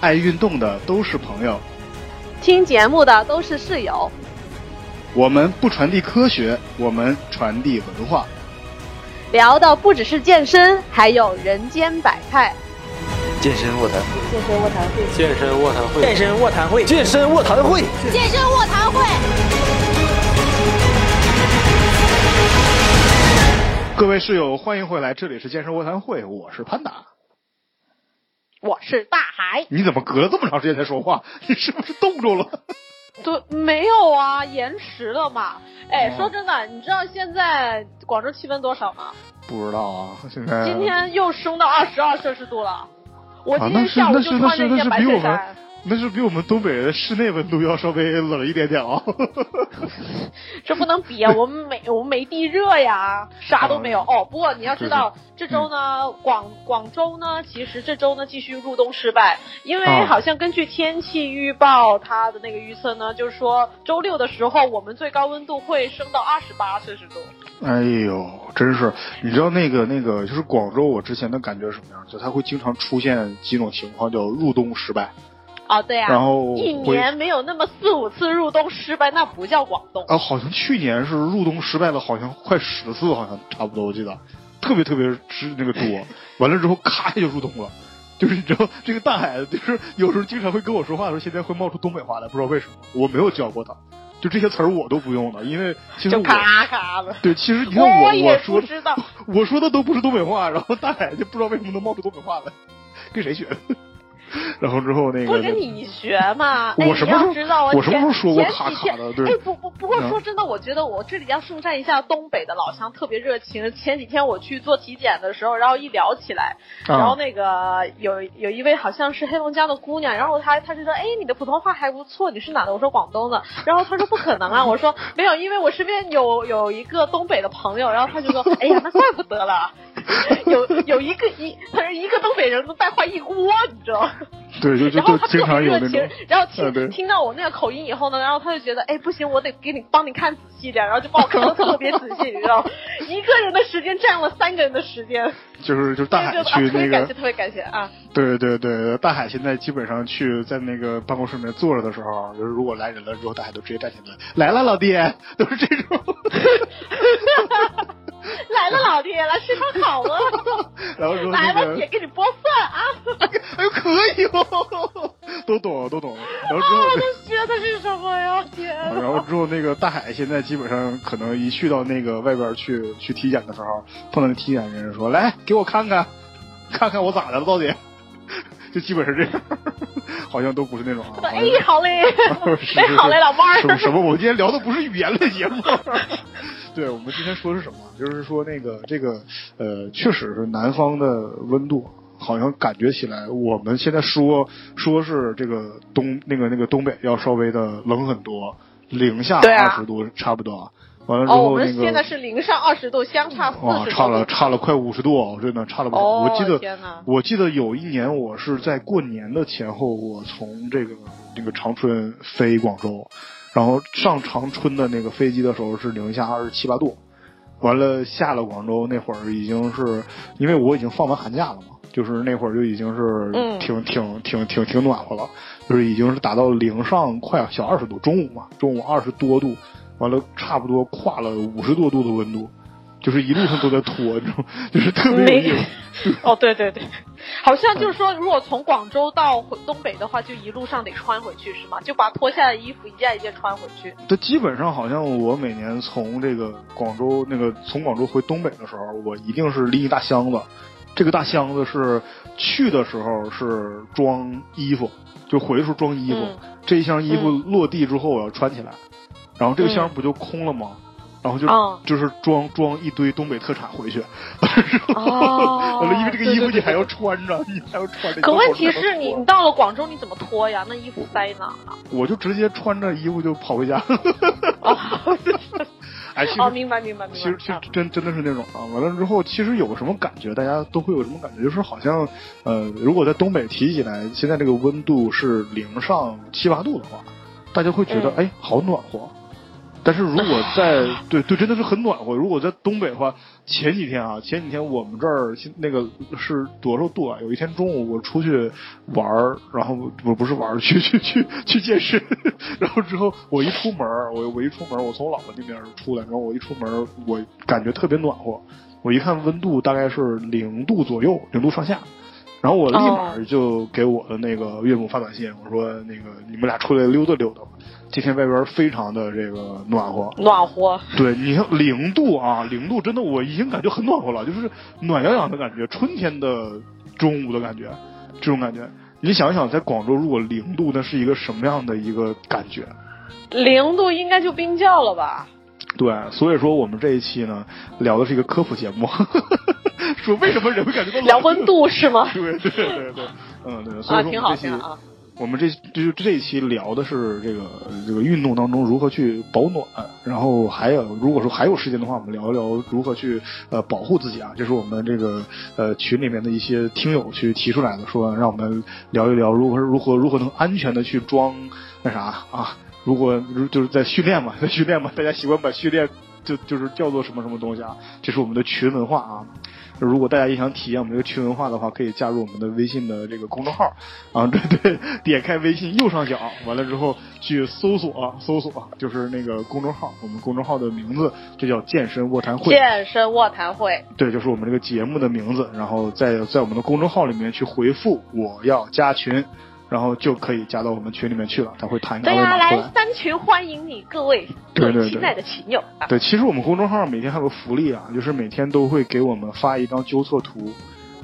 爱运动的都是朋友，听节目的都是室友。我们不传递科学，我们传递文化。聊的不只是健身，还有人间百态。健身卧谈会，健身卧谈会，健身卧谈会，健身卧谈会，健身卧谈会，健身卧谈会。各位室友，欢迎回来，这里是健身卧谈会，我是潘达，我是大海。你怎么隔了这么长时间才说话？你是不是冻住了？对，没有啊，延迟了嘛。哎，说真的，你知道现在广州气温多少吗？不知道啊，现在今天又升到二十二摄氏度了。我今天下午就穿了一件白衬衫。那是比我们东北的室内温度要稍微冷一点点啊。这不能比啊，我们没我们没地热呀，啥都没有。哦，不过你要知道，这周呢，广广州呢，其实这周呢继续入冬失败，因为啊好像根据天气预报，它的那个预测呢，就是说周六的时候，我们最高温度会升到二十八摄氏度。哎呦，真是！你知道那个那个，就是广州，我之前的感觉是什么样？就它会经常出现几种情况，叫入冬失败。啊，对呀、然后一年没有那么四五次入冬失败，那不叫广东。啊，好像去年是入冬失败了，好像快十次，好像差不多，我记得特别特别之那个多。完了之后，咔就入冬了。就是你知道，这个大海就是有时候经常会跟我说话的时候，现在会冒出东北话来，不知道为什么，我没有教过他，就这些词儿我都不用的，因为其实就我咔咔的，对，其实你看我我也说知道。我说的都不是东北话，然后大海就不知道为什么能冒出东北话来，跟谁学的？然后之后那个不是跟你学嘛？哎我什么时候你要知道啊我什么时候前说过前几天卡卡的对哎，不不，不过嗯说真的，我觉得我这里要盛赞一下东北的老乡，特别热情。前几天我去做体检的时候，然后一聊起来，啊然后那个有有一位好像是黑龙江的姑娘，然后她她就说，哎，你的普通话还不错，你是哪的？我说广东的，然后她说不可能啊，我说没有，因为我身边有有一个东北的朋友，然后她就说，哎呀，那怪不得了，有有一个一，他说一个东北人能带坏一锅，你知道吗？对，就就经常有那种，，然后听听到我那个口音以后呢，然后他就觉得，哎，不行，我得给你帮你看仔细点，然后就帮我看的特别仔细，你知道吗，一个人的时间占了三个人的时间，就是就是大海就去那个特别感谢，特别感谢啊！对对对，大海现在基本上去在那个办公室里面坐着的时候，就是如果来人了之后，大海都直接站起来，来了老弟，都是这种。来了，老爹，来吃烧烤了，然后说来了，那个姐，给你剥蒜啊！哎呦可以哦，都懂都懂。然后之后都学的是什么呀？天啊呐！然后之后，那个大海现在基本上可能一去到那个外边去去体检的时候，碰到那体检人说：“来，给我看看，看看我咋的了，到底？”就基本是这样，好像都不是那种啊。哎，好嘞，是哎，好嘞，老妹儿。什么什么？我们今天聊的不是语言类节目。对，我们今天说的是什么？就是说那个这个呃，确实是南方的温度，好像感觉起来，我们现在说说是这个东那个那个东北要稍微的冷很多，零下二十度差不多。完了之后那个们现在是零上二十度，相差四哇，十差了差了快五十度哦，真的差了不少。哦我记得我记得有一年我是在过年的前后，我从这个那个长春飞广州，然后上长春的那个飞机的时候是零下二十七八度，完了下了广州那会儿已经是因为我已经放完寒假了嘛，就是那会儿就已经是嗯。挺、挺挺挺挺暖和了，就是已经是达到零上快小二十度，中午嘛，中午二十多度，完了差不多跨了五十多度的温度。就是一路上都在脱，你知道吗？就是特别有意思。哦，对对对，好像就是说，如果从广州到东北的话，就一路上得穿回去，是吗？就把脱下的衣服一件一件穿回去。这基本上好像我每年从这个广州那个从广州回东北的时候，我一定是拎一大箱子。这个大箱子是去的时候是装衣服，就回的时候装衣服。嗯这一箱衣服嗯落地之后我要穿起来，然后这个箱嗯不就空了吗？然后就、嗯就是装装一堆东北特产回去。哦完了，因为这个衣服你还要穿着，你还要穿着。可问题是你你到了广州你怎么脱呀？那衣服塞哪呢？我就直接穿着衣服就跑回家。哦，哎，其实哦，明白明白明白。其实其实啊真真的是那种啊，完了之后，其实有什么感觉？大家都会有什么感觉？就是好像，呃，如果在东北提起来，现在这个温度是零上七八度的话，大家会觉得，嗯哎，好暖和。但是如果在对对，真的是很暖和。如果在东北的话，前几天啊，前几天我们这儿那个是多少度啊？有一天中午我出去玩儿，然后不不是玩儿，去去去去健身，然后之后我一出门儿，我我一出门儿，我从我老婆那边出来，然后我一出门儿，我感觉特别暖和。我一看温度大概是零度左右，零度上下。然后我立马就给我的那个岳母发短信，我说那个你们俩出来溜达溜达吧，今天外边非常的这个暖和。暖和。对，你看零度啊，零度真的我已经感觉很暖和了，就是暖洋洋的感觉，春天的中午的感觉，这种感觉。你想想，在广州如果零度，那是一个什么样的一个感觉？零度应该就冰窖了吧？对，所以说我们这一期呢，聊的是一个科普节目，说为什么人会感觉到聊温度是吗？对对对对，嗯对，所以说这期我们这就这一期聊的是这个这个运动当中如何去保暖，然后还有如果说还有时间的话，我们聊一聊如何去呃保护自己啊，这是我们这个呃群里面的一些听友去提出来的，说让我们聊一聊如何如何如何能安全的去装那啥啊。如果就是在训练嘛，在训练嘛，大家习惯把训练就就是叫做什么什么东西啊？这是我们的群文化啊。如果大家也想体验我们这个群文化的话，可以加入我们的微信的这个公众号啊，对 对，点开微信右上角，完了之后去搜索搜索，就是那个公众号，我们公众号的名字就叫健身卧谈会。健身卧谈会，对，就是我们这个节目的名字，然后在在我们的公众号里面去回复我要加群。然后就可以加到我们群里面去了，他会弹一个二维码来三群欢迎你，各位对对亲爱的群友。对，其实我们公众号每天还有个福利啊，就是每天都会给我们发一张纠错图。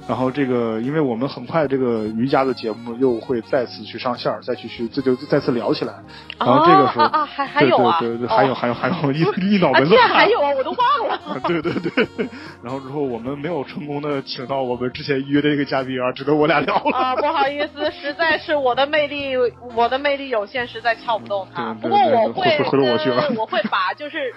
然后这个，因为我们很快这个瑜伽的节目又会再次去上线再去去这就再次聊起来。然后这个时候啊，还还有啊，对对对，还有还有还有一一脑门子。还有啊，我都忘了。对对对。然后之后我们没有成功的请到我们之前约的这个嘉宾啊，只能我俩聊了。啊，不好意思，实在是我的魅力，我的魅力有限，实在撬不动他。不过我会，回头我去了，我会把就是。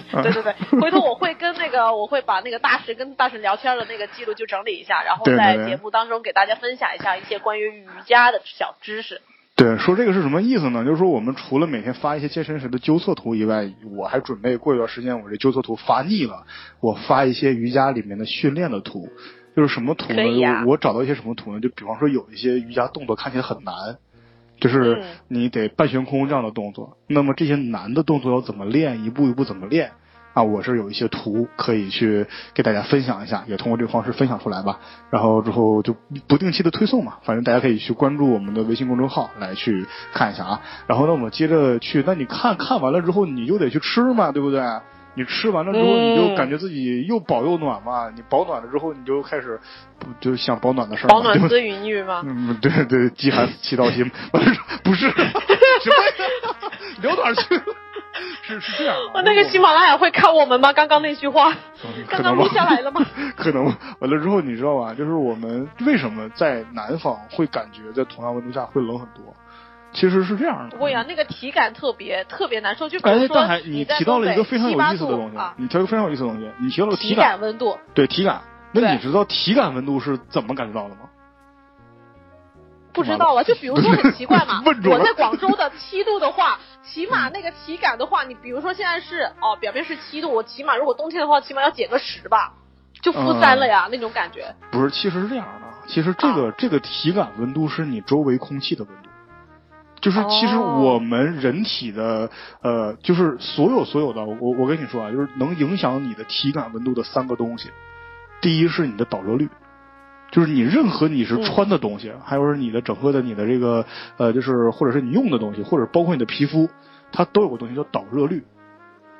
对对对，回头我会跟那个，我会把那个大神跟大神聊天的那个记录就整理一下，然后在节目当中给大家分享一下一些关于瑜伽的小知识。对，说这个是什么意思呢？就是说我们除了每天发一些健身时的纠错图以外，我还准备过一段时间，我这纠错图发腻了，我发一些瑜伽里面的训练的图。就是什么图呢？我找到一些什么图呢？就比方说有一些瑜伽动作看起来很难。就是你得半悬空这样的动作，那么这些难的动作要怎么练？一步一步怎么练？啊，我是有一些图可以去给大家分享一下，也通过这个方式分享出来吧。然后之后就不定期的推送嘛，反正大家可以去关注我们的微信公众号来去看一下啊。然后呢，我们接着去，那你看看完了之后，你就得去吃嘛，对不对？你吃完了之后，你就感觉自己又饱又暖嘛。你保暖了之后，你就开始不就想保暖的事儿。保暖思淫欲吗？嗯，对对，饥寒祈祷心，不是什么聊哪去了？是是这样。我那个喜马拉雅会看我们吗？刚刚那句话，刚刚录下来了吗？可能完了之后，你知道吧？就是我们为什么在南方会感觉在同样温度下会冷很多？其实是这样的，不呀，那个体感特别特别难受。就比如说，你提到了一个非常有意思的东西，你提到一个非常有意思的东西，你提到了体感温度。对体感，那你知道体感温度是怎么感觉到的吗？不知道啊，就比如说很奇怪嘛，我在广州的七度的话，起码那个体感的话，你比如说现在是哦，表面是七度，我起码如果冬天的话，起码要减个十吧，就负三了呀，那种感觉。不是，其实是这样的，其实这个这个体感温度是你周围空气的温度。就是其实我们人体的呃，就是所有所有的，我我跟你说啊，就是能影响你的体感温度的三个东西。第一是你的导热率，就是你任何你是穿的东西，还有是你的整个的你的这个呃，就是或者是你用的东西，或者包括你的皮肤，它都有个东西叫导热率。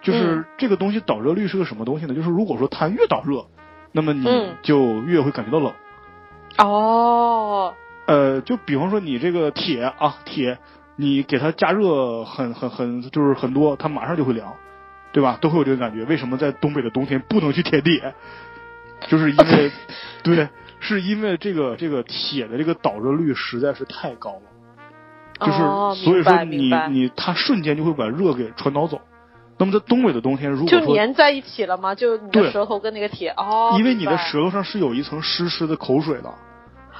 就是这个东西导热率是个什么东西呢？就是如果说它越导热，那么你就越会感觉到冷。哦。呃，就比方说你这个铁啊铁。你给它加热很很很就是很多，它马上就会凉，对吧？都会有这个感觉。为什么在东北的冬天不能去舔铁？就是因为，对，是因为这个这个铁的这个导热率实在是太高了，就是所以说你你它瞬间就会把热给传导走。那么在东北的冬天，如果就粘在一起了吗？就你的舌头跟那个铁哦，因为你的舌头上是有一层湿湿的口水的。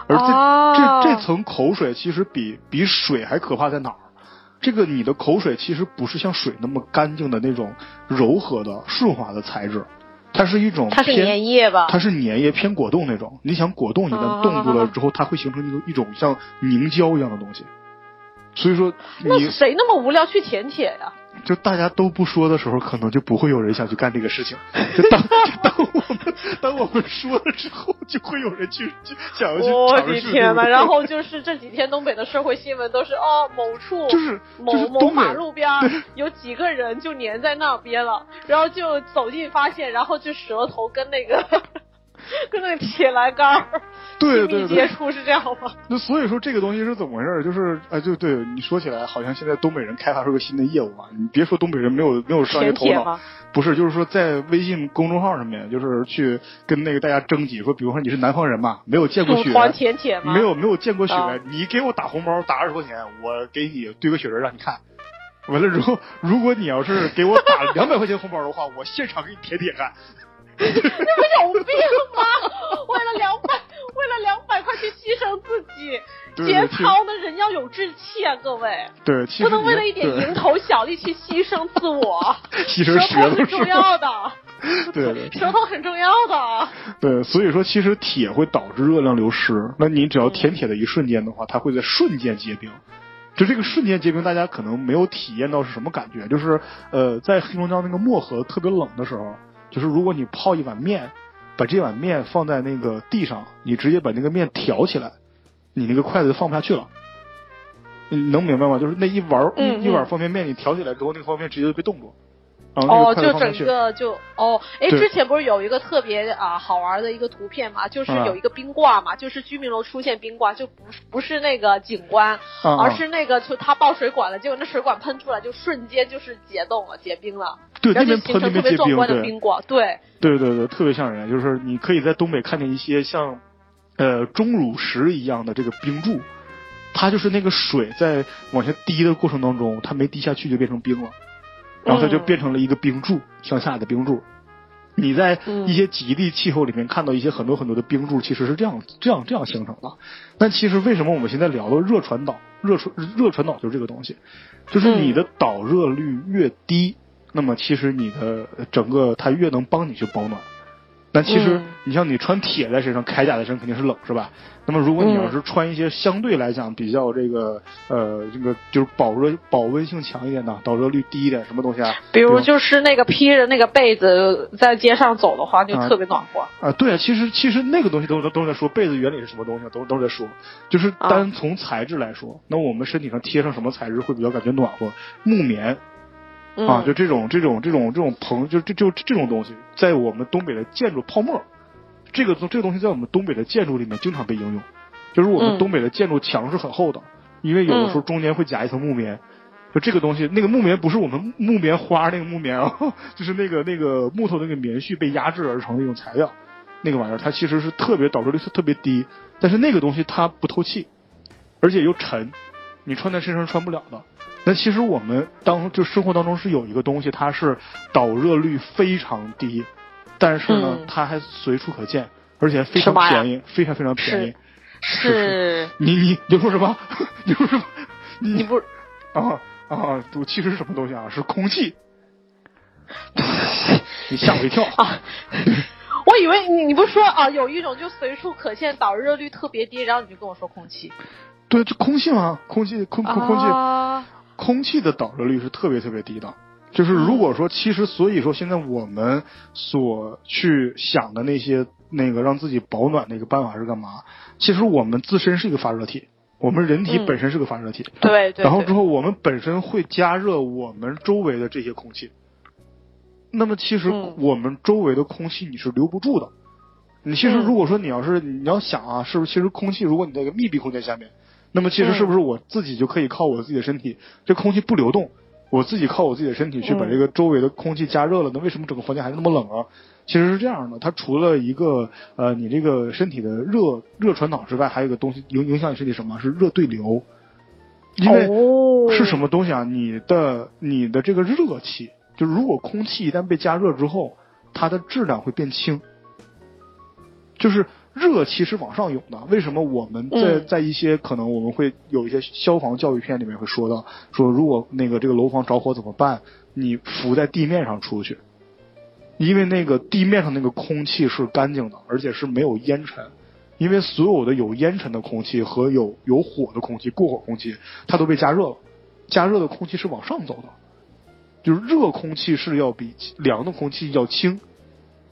而这这这层口水其实比比水还可怕在哪儿？这个你的口水其实不是像水那么干净的那种柔和的顺滑的材质，它是一种它是粘液吧？它是粘液偏果冻那种。你想果冻一旦冻住了之后，它会形成一个一种像凝胶一样的东西。所以说那你谁那么无聊去舔铁呀？就大家都不说的时候，可能就不会有人想去干这个事情。就当 就当我们当我们说了之后，就会有人去去想要去我尝试。的天呐，然后就是这几天东北的社会新闻都是哦，某处就是某就是某马路边儿有几个人就粘在那边了，然后就走近发现，然后就舌头跟那个跟那个铁栏杆儿 对对对接触是这样吗？那所以说这个东西是怎么回事儿？就是哎，就对你说起来，好像现在东北人开发出个新的业务嘛！你别说东北人没有没有商业头脑？不是，就是说在微信公众号上面，就是去跟那个大家征集，说比如说你是南方人嘛，没有见过雪，组团舔铁吗？没有没有见过雪，啊你给我打红包打二十块钱，我给你堆个雪人让你看。完了之后，如果你要是给我打两百块钱红包的话，我现场给你舔舔看。你不有病吗？为了两百，为了两百块去牺牲自己，节操的人要有志气啊，各位，对，不能为了一点蝇头小利去牺牲自我。牺牲舌舌头是重吧？要的，对对舌头很重要的。对，所以说其实铁会导致热量流失。那你只要舔铁的一瞬间的话，它会在瞬间结冰。就这个瞬间结冰，大家可能没有体验到是什么感觉，就是呃，在黑龙江那个漠河特别冷的时候，就是如果你泡一碗面，把这碗面放在那个地上，你直接把那个面挑起来，你那个筷子就放不下去了。你能明白吗？就是那一碗、嗯一一碗嗯方便面，你挑起来之后，那个方便面直接就被冻住，哦，就整。个就哦，哎，之前不是有一个特别啊好玩的一个图片嘛，就是啊有一个冰挂嘛，就是居民楼出现冰挂，就不是不是那个景观，而是那个就他爆水管了，结果那水管喷出来，就瞬间就是结冻了，结冰了，对，那然后就形成特别壮观的。冰挂，对，对对对，特别吓人。就是你可以在东北看见一些像，呃，钟乳石一样的这个冰柱，它就是那个水在往下滴的过程当中，它没滴下去就变成冰了，然后它就嗯变成了一个冰柱，向下的冰柱。你在嗯一些极地气候里面看到一些很多很多的冰柱，其实是这样这样这样形成的。但其实为什么我们现在聊到热传导，热传热传导就是这个东西，就是你的导热率越低，那么其实你的整个它越能帮你去保暖。那其实嗯你像你穿铁在身上，铠甲在身上肯定是冷，是吧？那么如果你要是穿一些相对来讲比较这个呃这个就是保热保温性强一点的，导热率低一点，什么东西啊？比如就是那个披着那个被子在街上走的话，就啊特别暖和。啊，对啊，其实其实那个东西都都都在说被子原理是什么东西，都都在说，就是啊单从材质来说，那我们身体上贴上什么材质会比较感觉暖和？木棉嗯、啊，就这种这种这种这种棚，就这就这种东西，在我们东北的建筑泡沫，这个东这个东西在我们东北的建筑里面经常被应用，就是我们嗯。东北的建筑墙是很厚的，因为有的时候中间会夹一层木棉。就这个东西，那个木棉不是我们木棉花那个木棉啊，就是那个那个木头那个棉絮被压制而成的一种材料，那个玩意儿它其实是特别导致率是特别低，但是那个东西它不透气，而且又沉，你穿在身上穿不了的。那其实我们当就生活当中是有一个东西，它是导热率非常低，但是呢，嗯它还随处可见，而且非常便宜，非常非常便宜。是你你你说什么？你说什么？你你不啊啊！我其实是什么东西啊？是空气。你吓我一跳！啊？我以为你你不是说啊，有一种就随处可见，导热率特别低，然后你就跟我说空气，对，就空气嘛，空气空空空气啊空气的导热率是特别特别低的。就是如果说，其实所以说现在我们所去想的那些那个让自己保暖的一个办法是干嘛？其实我们自身是一个发热体，我们人体嗯本身是个发热体。对对，对然后之后我们本身会加热我们周围的这些空气。那么其实嗯我们周围的空气你是留不住的。你其实嗯如果说你要是你要想啊，是不是其实空气如果你在一个密闭空间下面，那么其实嗯是不是我自己就可以靠我自己的身体，这空气不流动，我自己靠我自己的身体去把嗯这个周围的空气加热了？那为什么整个房间还是那么冷啊？其实是这样的，它除了一个呃你这个身体的热热传导之外，还有一个东西影影响你身体什么？是热对流。因为哦是什么东西啊？你的你的这个热气，就如果空气一旦被加热之后，它的质量会变轻。就是热其实往上涌的。为什么我们在嗯在一些可能我们会有一些消防教育片里面会说到，说如果那个这个楼房着火怎么办？你浮在地面上出去，因为那个地面上那个空气是干净的，而且是没有烟尘。因为所有的有烟尘的空气和有有火的空气、过火空气，它都被加热了。加热的空气是往上走的，就是热空气是要比凉的空气要轻。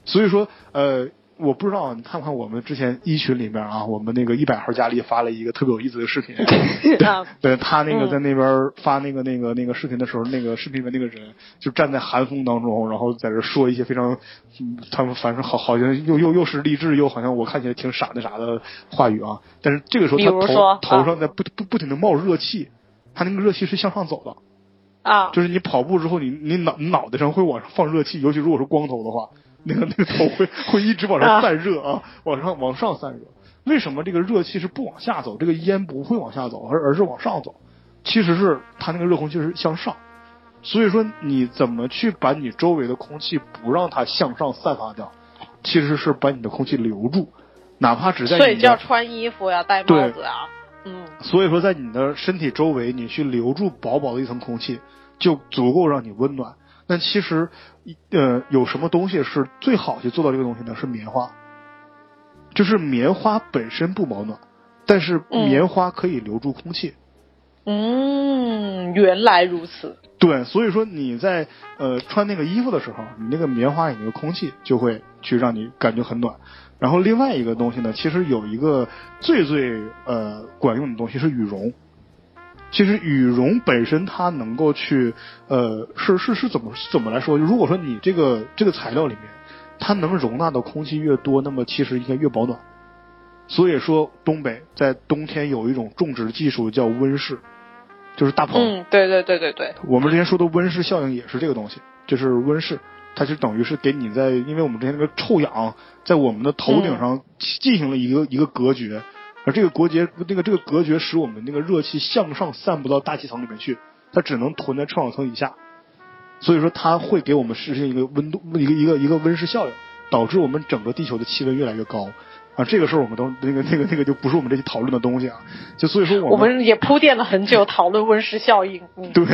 所以说，呃，我不知道你看不看我们之前一群里面啊，我们那个一百号佳丽发了一个特别有意思的视频。啊，对他那个嗯在那边发那个那个那个视频的时候，那个视频里面那个人就站在寒风当中，然后在这说一些非常，嗯他们反正好好像又又又是励志，又好像我看起来挺傻那啥的话语啊。但是这个时候他头头上在不不不停的冒热气，他那个热气是向上走的。啊，就是你跑步之后，你你脑你脑袋上会往上放热气，尤其如果是光头的话，那个那个头会会一直往上散热啊，往上往上散热。为什么这个热气是不往下走？这个烟不会往下走，而而是往上走。其实是它那个热空气是向上，所以说你怎么去把你周围的空气不让它向上散发掉，其实是把你的空气留住，哪怕只在所以就要穿衣服呀，戴帽子啊，嗯，所以说，在你的身体周围，你去留住薄薄的一层空气，就足够让你温暖。但其实，呃，有什么东西是最好去做到这个东西呢？是棉花。就是棉花本身不保暖，但是嗯棉花可以留住空气。嗯，原来如此。对，所以说你在呃穿那个衣服的时候，你那个棉花里那个空气就会去让你感觉很暖。然后另外一个东西呢，其实有一个最最呃管用的东西是羽绒。其实羽绒本身它能够去呃是是是怎么是怎么来说？如果说你这个这个材料里面它能容纳的空气越多，那么其实应该越保暖。所以说东北在冬天有一种种植技术叫温室，就是大棚。嗯，对对对对对，我们之前说的温室效应也是这个东西，就是温室，它就等于是给你在，因为我们之前那个臭氧在我们的头顶上进行了一个、一个隔绝，而这个隔绝，那个这个隔绝使我们那个热气向上散不到大气层里面去，它只能囤在臭氧层以下，所以说它会给我们实现一个温度一个一个一个温室效应，导致我们整个地球的气温越来越高。啊，这个事儿我们都那个那个那个就不是我们这期讨论的东西啊，就所以说我们也铺垫了很久，讨论温室效应。嗯，对，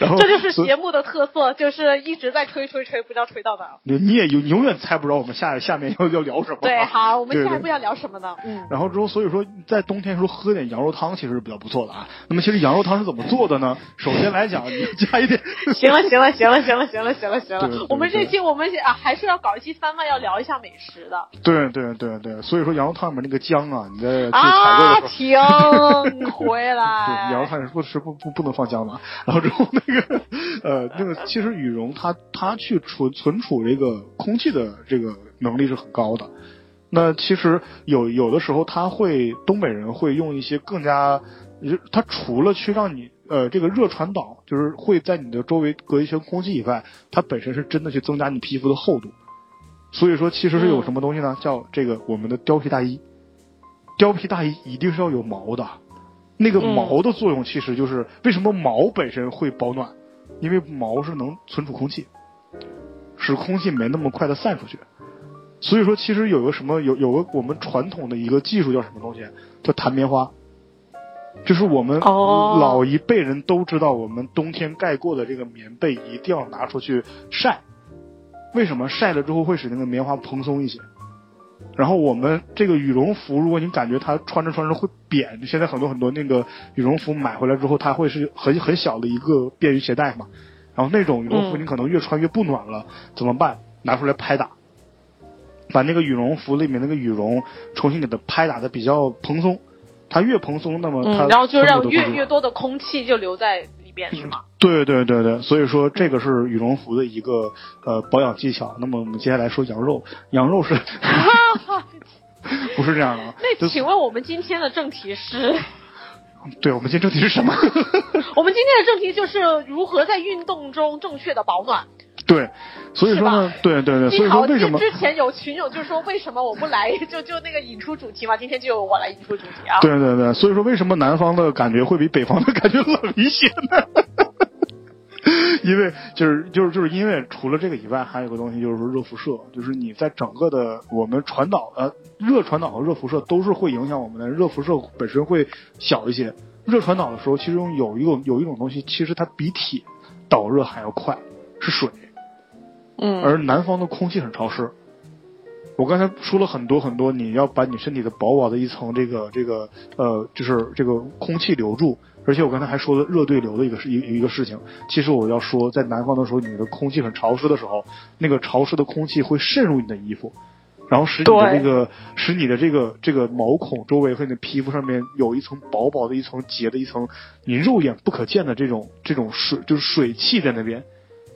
然后 这就是节目的特色，就是一直在吹吹吹，不知道吹到哪儿。你你也永永远猜不着我们下下面要要聊什么。对，好，我 们下一步要聊什么呢？嗯，然后之后，所以说在冬天的时候喝点羊肉汤其实是比较不错的啊。那么其实羊肉汤是怎么做的呢？首先来讲，你加一点，行了，行了，行了，行了，行了，行了，行了。我们这期我们啊还是要搞一期番外，要聊一下美食的对对对对，所以说羊肉汤里面那个姜啊，你在去采啊，购的时候。停回对，来。羊肉汤是不是不不不能放姜的啊。然后之后那个呃，那个其实羽绒它它去存存储这个空气的这个能力是很高的。那其实有有的时候他会东北人会用一些更加，它除了去让你呃这个热传导，就是会在你的周围隔一圈空气以外，它本身是真的去增加你皮肤的厚度。所以说，其实是有什么东西呢？叫这个我们的貂皮大衣。貂皮大衣一定是要有毛的，那个嗯毛的作用其实就是为什么毛本身会保暖，因为毛是能存储空气，使空气没那么快的散出去。所以说，其实有个什么有有个我们传统的一个技术叫什么东西，叫弹棉花。就是我们哦老一辈人都知道，我们冬天盖过的这个棉被一定要拿出去晒。为什么晒了之后会使那个棉花蓬松一些？然后我们这个羽绒服，如果你感觉它穿着穿着会扁，现在很多很多那个羽绒服买回来之后，它会是很很小的一个便于携带嘛。然后那种羽绒服嗯你可能越穿越不暖了，怎么办？拿出来拍打，把那个羽绒服里面那个羽绒重新给它拍打的比较蓬松。它越蓬松，那么它嗯，然后就让越越多的空气就留在里边，是吗？对对对对，所以说这个是羽绒服的一个呃保养技巧。那么我们接下来说羊肉，羊肉是 不是这样的啊？那请问我们今天的正题是？对，我们今天正题是什么？我们今天的正题就是如何在运动中正确的保暖。对，所以说呢，对对对，所以说为什么？之前有群友就说为什么我不来，就就那个引出主题嘛，今天就由我来引出主题啊。对对对，所以说为什么南方的感觉会比北方的感觉冷一些呢？因为就是就是就是因为除了这个以外，还有个东西就是说热辐射，就是你在整个的我们传导呃热传导和热辐射都是会影响我们的，热辐射本身会小一些。热传导的时候，其中有一种有一种东西，其实它比铁导热还要快，是水。嗯，而南方的空气很潮湿。我刚才说了很多很多，你要把你身体的薄薄的一层这个这个呃，就是这个空气留住。而且我刚才还说了热对流的一个事一一个事情。其实我要说，在南方的时候，你的空气很潮湿的时候，那个潮湿的空气会渗入你的衣服，然后使你的这个使你的这个这个毛孔周围和你的皮肤上面有一层薄薄的一层结的一层你肉眼不可见的这种这种水就是水汽在那边。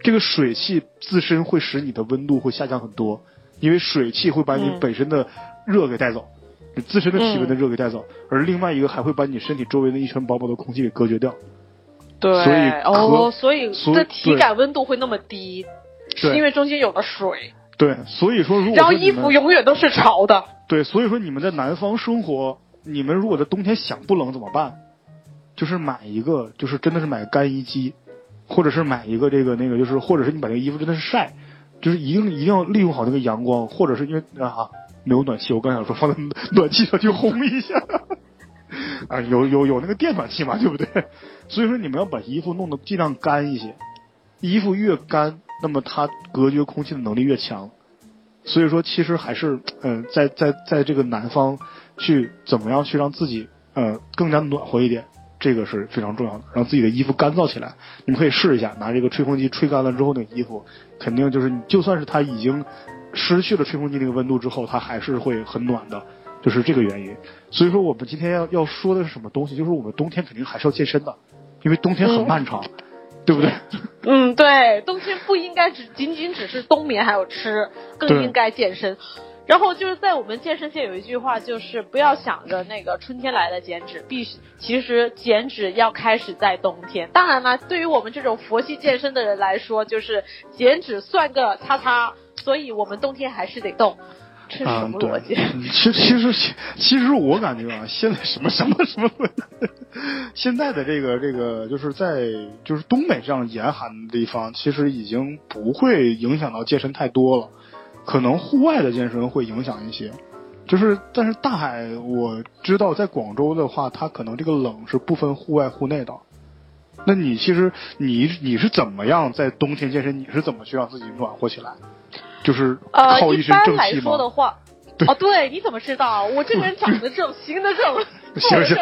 这个水汽自身会使你的温度会下降很多，因为水汽会把你本身的热给带走，你自身的体温的热给带走，而另外一个还会把你身体周围的一圈薄薄的空气给隔绝掉。对，所以哦，所以这体感温度会那么低，是因为中间有了水。对，所以说如果然后衣服永远都是潮的。对，所以说你们在南方生活，你们如果在冬天想不冷怎么办？就是买一个，就是真的是买干衣机。或者是买一个这个那个，就是或者是你把那个衣服真的是晒，就是一定一定要利用好那个阳光，或者是因为啊没有暖气，我刚想说放在暖气上去烘一下，啊有有有那个电暖气嘛，对不对？所以说你们要把衣服弄得尽量干一些，衣服越干，那么它隔绝空气的能力越强。所以说其实还是嗯在在在这个南方去怎么样去让自己呃更加暖和一点。这个是非常重要的，让自己的衣服干燥起来。你们可以试一下，拿这个吹风机吹干了之后，那衣服肯定就是，就算是它已经失去了吹风机那个温度之后，它还是会很暖的，就是这个原因。所以说，我们今天要要说的是什么东西？就是我们冬天肯定还是要健身的，因为冬天很漫长，对不对？嗯，对，冬天不应该只仅仅只是冬眠还有吃，更应该健身。然后就是在我们健身界有一句话，就是不要想着那个春天来了减脂，必须其实减脂要开始在冬天。当然了，对于我们这种佛系健身的人来说，就是减脂算个叉叉，所以我们冬天还是得动。这是什么逻辑？其实其实其实我感觉啊，现在什么什么什么，现在的这个这个就是在就是东北这样严寒的地方，其实已经不会影响到健身太多了。可能户外的健身会影响一些，就是但是大海我知道，在广州的话，它可能这个冷是不分户外户内的。那你其实你你是怎么样在冬天健身？你是怎么去让自己暖和起来？就是靠一身正气吗？一般来说的话，哦，对，你怎么知道？我这个人长得正，行得正，行行，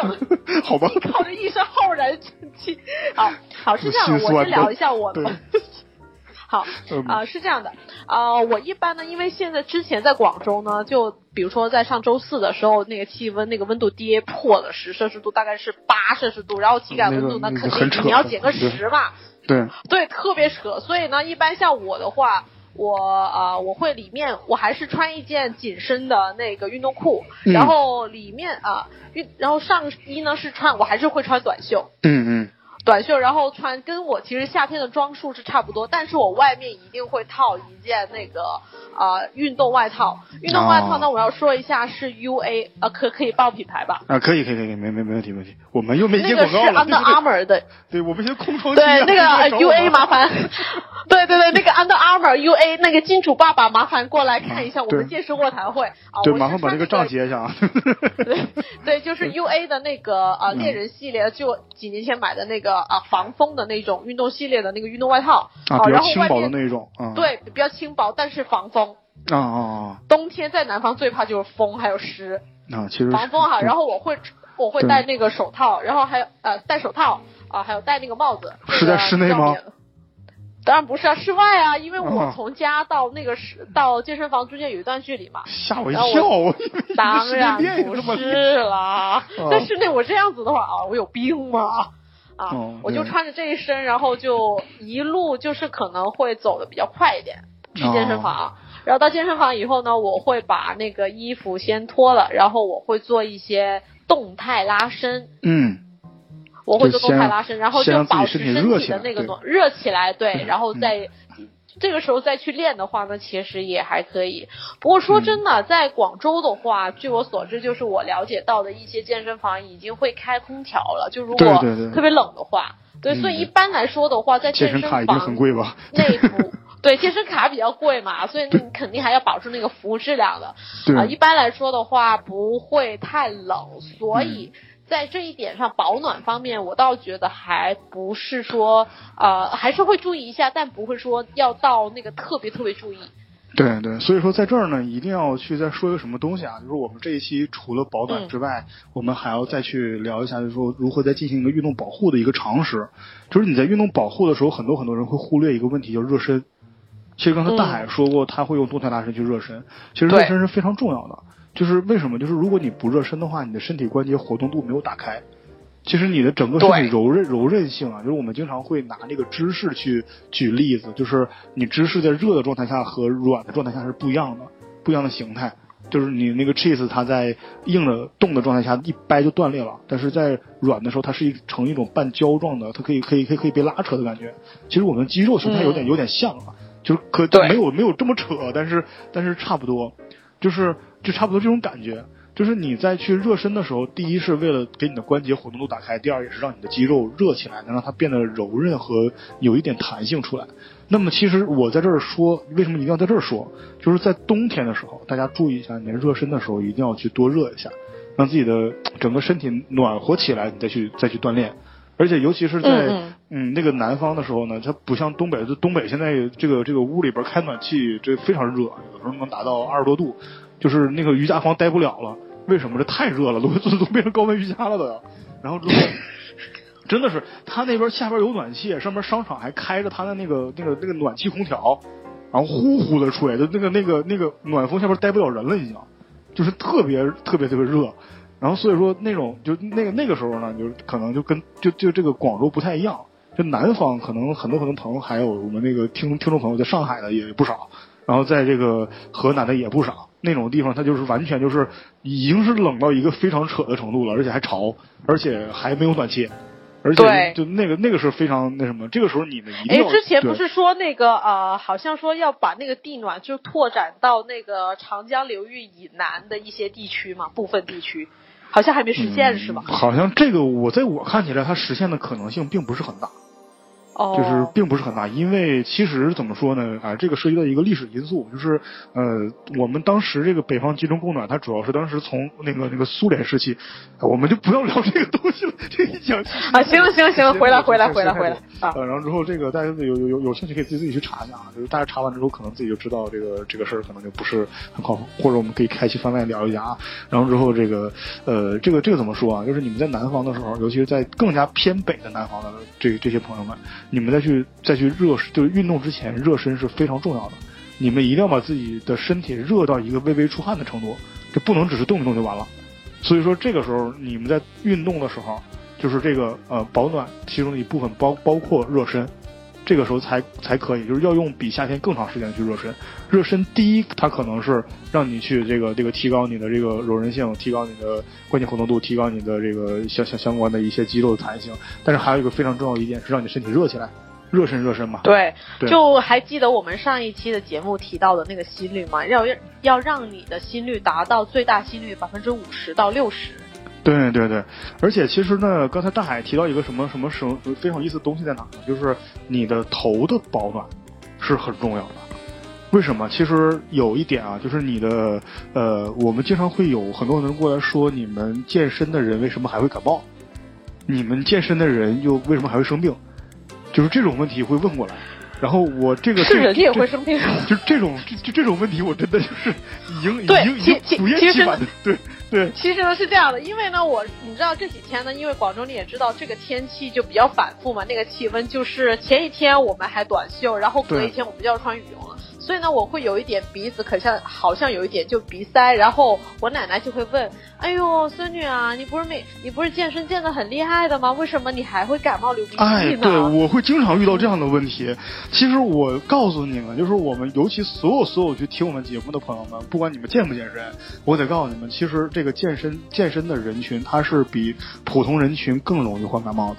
好吧。靠着一身浩然正气。好好是这样，我先聊一下我的。好啊，是这样的啊，我一般呢，因为现在之前在广州呢，就比如说在上周四的时候，那个气温那个温度跌破了十摄氏度，大概是八摄氏度，然后体感温度那肯定你要减个十嘛，对对，特别扯。所以呢，一般像我的话，我啊我会里面我还是穿一件紧身的那个运动裤，然后里面啊运然后上衣呢是穿我还是会穿短袖，嗯嗯。短袖，然后穿跟我其实夏天的装束是差不多，但是我外面一定会套一件那个呃运动外套。运动外套呢，我要说一下是 U A，啊，可可以报品牌吧？啊，可以可以可以，没没没问题没问题。我们又没接广告了，那个是 Under Armour 的。对，我们先空窗期。对，那个 U A 麻烦。对对对，那个 Under Armour U A 那个金主爸爸麻烦过来看一下我们健身卧谈会啊。对，麻烦把这个账结一下啊。对 对，就是 U A 的那个呃猎人系列，就几年前买的那个。啊，防风的那种运动系列的那个运动外套啊，比较轻薄的那种，对，比较轻薄，但是防风啊啊啊！冬天在南方最怕就是风还有湿啊，其实防风哈。然后我会我会戴那个手套，然后还有呃戴手套啊，还有戴那个帽子。是在室内吗？当然不是啊，室外啊，因为我从家到那个是到健身房中间有一段距离嘛。吓我一跳！当然不是啦，在室内我这样子的话啊，我有病吗？啊，我就穿着这一身，然后就一路就是可能会走的比较快一点去健身房，然后到健身房以后呢，我会把那个衣服先脱了，然后我会做一些动态拉伸。嗯，我会做动态拉伸，然后就保持身体的那个暖热起来，对，然后再这个时候再去练的话呢，其实也还可以。不过说真的，在广州的话，据我所知，就是我了解到的一些健身房已经会开空调了，就如果特别冷的话，对，所以一般来说的话，在健身房贵吧？内部。对健身卡比较贵嘛，所以你肯定还要保证那个服务质量的。对啊，一般来说的话不会太冷，所嗯以在这一点上保暖方面，我倒觉得还不是说呃还是会注意一下，但不会说要到那个特别特别注意。对对，所以说在这儿呢，一定要去再说一个什么东西啊？就是我们这一期除了保暖之外，我们还要再去聊一下，就是说如何再进行一个运动保护的一个常识。就是你在运动保护的时候，很多很多人会忽略一个问题，叫热身。其实刚才大海说过，他会用动态拉伸去热身。其实热身是非常重要的。就是为什么？就是如果你不热身的话，你的身体关节活动度没有打开。其实你的整个身体柔韧柔韧性啊，就是我们经常会拿那个芝士去举例子，就是你芝士在热的状态下和软的状态下是不一样的，不一样的形态。就是你那个 cheese 它在硬的冻的状态下一掰就断裂了，但是在软的时候它是一成一种半胶状的，它可以可以可以可以被拉扯的感觉。其实我们肌肉形态有点、嗯有点像啊，就是可对没有没有这么扯，但是但是差不多，就是就差不多这种感觉。就是你在去热身的时候，第一是为了给你的关节活动度打开，第二也是让你的肌肉热起来，能让它变得柔韧和有一点弹性出来。那么其实我在这儿说，为什么一定要在这儿说？就是在冬天的时候，大家注意一下，你热身的时候一定要去多热一下，让自己的整个身体暖和起来，你再去再去锻炼。而且尤其是在嗯那个南方的时候呢，它不像东北，就东北现在这个这个屋里边开暖气，这非常热，有时候能达到二十多度，就是那个瑜伽房待不了了。为什么？这太热了，都都都变成高温瑜伽了都要。然后之后，真的是他那边下边有暖气，上面商场还开着他的那个那个那个暖气空调，然后呼呼的吹，就那个那个那个暖风下边待不了人了，已经，就是特别特别特别热。然后所以说那种就那个那个时候呢，就是可能就跟就就这个广州不太一样，就南方可能很多很多朋友，还有我们那个听听众朋友在上海的也不少，然后在这个河南的也不少。那种地方它就是完全就是已经是冷到一个非常扯的程度了，而且还潮，而且还没有暖气，而且就那个那个是非常那什么，这个时候你们一定之前不是说那个呃，好像说要把那个地暖就拓展到那个长江流域以南的一些地区嘛，部分地区，好像还没实现、是吧？嗯好像这个我在我看起来，它实现的可能性并不是很大。哦，就是并不是很大，因为其实怎么说呢？啊，这个涉及到一个历史因素，就是呃，我们当时这个北方集中供暖，它主要是当时从那个那个苏联时期，我们就不要聊这个东西了，这一讲啊，行了行了行了，回来回来回来回来啊！呃，然后之后这个大家有有有有兴趣可以自己自己去查一下啊，就是大家查完之后可能自己就知道这个这个事儿可能就不是很靠谱，或者我们可以开期番外聊一下啊。然后之后这个呃这个这个怎么说啊？就是你们在南方的时候，尤其是在更加偏北的南方的这这些朋友们，你们再去再去热就是运动之前热身是非常重要的。你们一定要把自己的身体热到一个微微出汗的程度，这不能只是动一动就完了。所以说这个时候你们在运动的时候，就是这个呃保暖其中的一部分包包括热身，这个时候才才可以，就是要用比夏天更长时间去热身。热身第一，它可能是让你去这个这个提高你的这个柔韧性，提高你的关节活动度，提高你的这个相相相关的一些肌肉的弹性。但是还有一个非常重要的一点是让你身体热起来，热身热身嘛。对，对就还记得我们上一期的节目提到的那个心率吗？要要让你的心率达到最大心率百分之五十到六十。对对对，而且其实呢，刚才大海提到一个什么什么什么非常有意思的东西在哪呢？就是你的头的保暖是很重要的。为什么？其实有一点啊，就是你的呃，我们经常会有很多人过来说，你们健身的人为什么还会感冒？你们健身的人又为什么还会生病？就是这种问题会问过来。然后我这个是人也会生病。就这种就这种问题，我真的就是已经已经已经不厌其实其烦的，对对其实呢是这样的，因为呢我你知道这几天呢，因为广州你也知道这个天气就比较反复嘛，那个气温就是前一天我们还短袖，然后隔一天我们就要穿羽绒了。所以呢，我会有一点鼻子，可像好像有一点就鼻塞，然后我奶奶就会问：“哎呦，孙女啊，你不是每你不是健身健得很厉害的吗？为什么你还会感冒流鼻涕哎，呢？”对，我会经常遇到这样的问题。其实我告诉你们，就是我们尤其所有所有去听我们节目的朋友们，不管你们健不健身，我得告诉你们，其实这个健身健身的人群，他是比普通人群更容易患感冒的。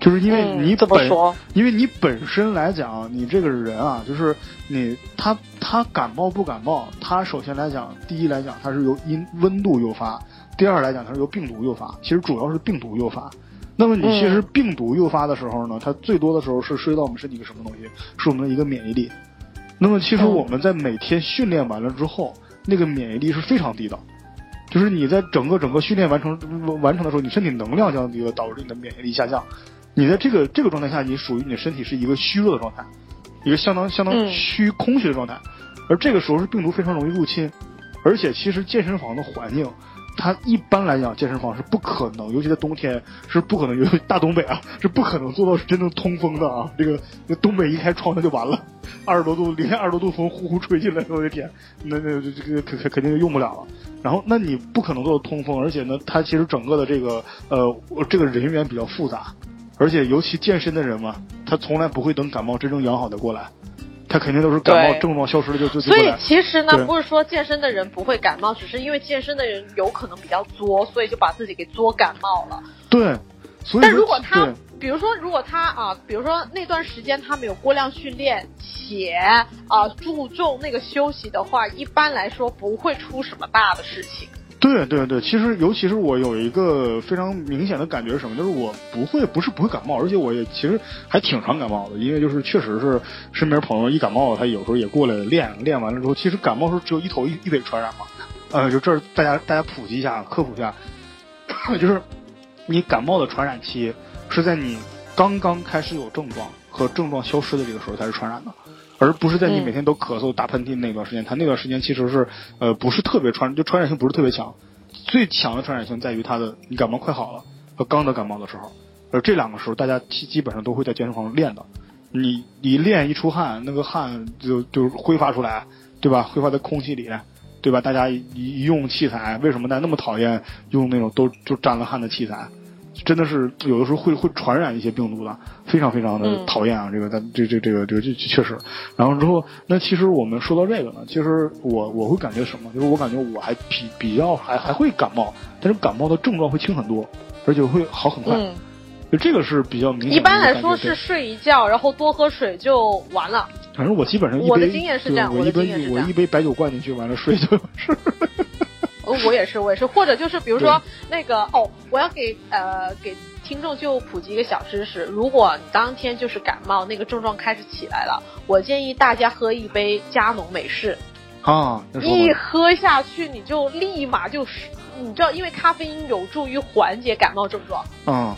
就是因为你嗯这么本、说因为你本身来讲，你这个人啊，就是你他他感冒不感冒，他首先来讲，第一来讲，它是由因温度诱发；第二来讲，它是由病毒诱发。其实主要是病毒诱发。那么你其实嗯病毒诱发的时候呢，它最多的时候是涉及到我们身体一个什么东西？是我们的一个免疫力。那么其实嗯我们在每天训练完了之后，那个免疫力是非常低的。就是你在整个整个训练完成完成的时候，你身体能量降低了，导致你的免疫力下降。你在这个这个状态下，你属于你身体是一个虚弱的状态，一个相当相当嗯。虚空虚的状态，而这个时候是病毒非常容易入侵，而且其实健身房的环境，它一般来讲健身房是不可能，尤其在冬天是不可能，尤 其大东北啊是不可能做到真正通风的啊，这个那东北一开窗它就完了，二十多度零下二十多度风呼呼吹进来，我的天，那那这这个肯肯肯定就用不了了。然后，那你不可能做到通风，而且呢，它其实整个的这个呃这个人员比较复杂，而且尤其健身的人嘛，他从来不会等感冒真正养好的过来，他肯定都是感冒症状消失了就就就所以。其实呢，不是说健身的人不会感冒，只是因为健身的人有可能比较作，所以就把自己给作感冒了。对，所以但如果他，比如说，如果他啊，比如说那段时间他没有过量训练，且啊注重那个休息的话，一般来说不会出什么大的事情。对对对，其实尤其是我有一个非常明显的感觉是什么，就是我不会不是不会感冒，而且我也其实还挺常感冒的，因为就是确实是身边朋友一感冒，他有时候也过来练，练完了之后，其实感冒是只有一头一一尾传染嘛，呃，就这儿大家大家普及一下，科普一下，就是你感冒的传染期是在你刚刚开始有症状和症状消失的这个时候才是传染的。而不是在你嗯每天都咳嗽、打喷嚏那段时间，他那段时间其实是呃不是特别传，就传染性不是特别强，最强的传染性在于他的你感冒快好了和刚得感冒的时候，而这两个时候大家基基本上都会在健身房练的，你一练一出汗，那个汗就就挥发出来，对吧？挥发在空气里，对吧？大家一一用器材，为什么大家那么讨厌用那种都就沾了汗的器材？真的是有的时候会会传染一些病毒的，非常非常的嗯讨厌啊！这个但这这这个这个这确实。然后之后，那其实我们说到这个呢，其实我我会感觉什么？就是我感觉我还比比较还还会感冒，但是感冒的症状会轻很多，而且会好很快。嗯，就这个是比较明显一般来说是睡一觉，然后多喝水就完了。反正我基本上一杯，我的经验是这样我一杯我一杯白酒灌进去，完了睡就是。呃我也是，我也是，或者就是比如说那个哦，我要给呃给听众就普及一个小知识，如果你当天就是感冒，那个症状开始起来了，我建议大家喝一杯加浓美式，啊，一喝下去你就立马就是，你知道，因为咖啡因有助于缓解感冒症状。嗯，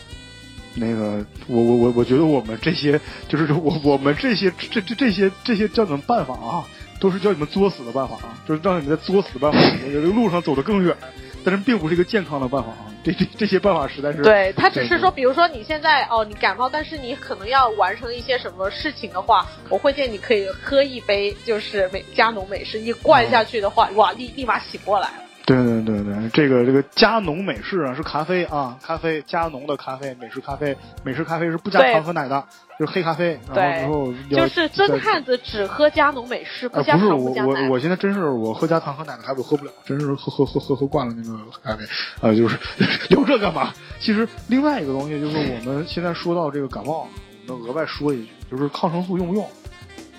那个，我我我我觉得我们这些就是我我们这些这这这些这些叫什么办法啊，都是教你们作死的办法啊，就是让你们在作死的办法里面，这个路上走得更远，但是并不是一个健康的办法啊。这这这些办法实在是对他只是说，比如说你现在哦，你感冒，但是你可能要完成一些什么事情的话，我会建议你可以喝一杯就是美加浓美式，一灌下去的话，哇，立立马醒过来了。对对对对，这个这个加浓美式啊是咖啡啊，咖啡加浓的咖啡，美式咖啡，美式咖啡是不加糖和奶的，就是黑咖啡。然后之后就是真汉子只喝加浓美式，不，加糖不是我。我我现在真是我喝加糖和奶的咖啡我喝不了，真是喝喝喝喝喝惯了那个咖啡，啊，就是 聊这干嘛？其实另外一个东西就是我们现在说到这个感冒，我们额外说一句，就是抗生素用不用？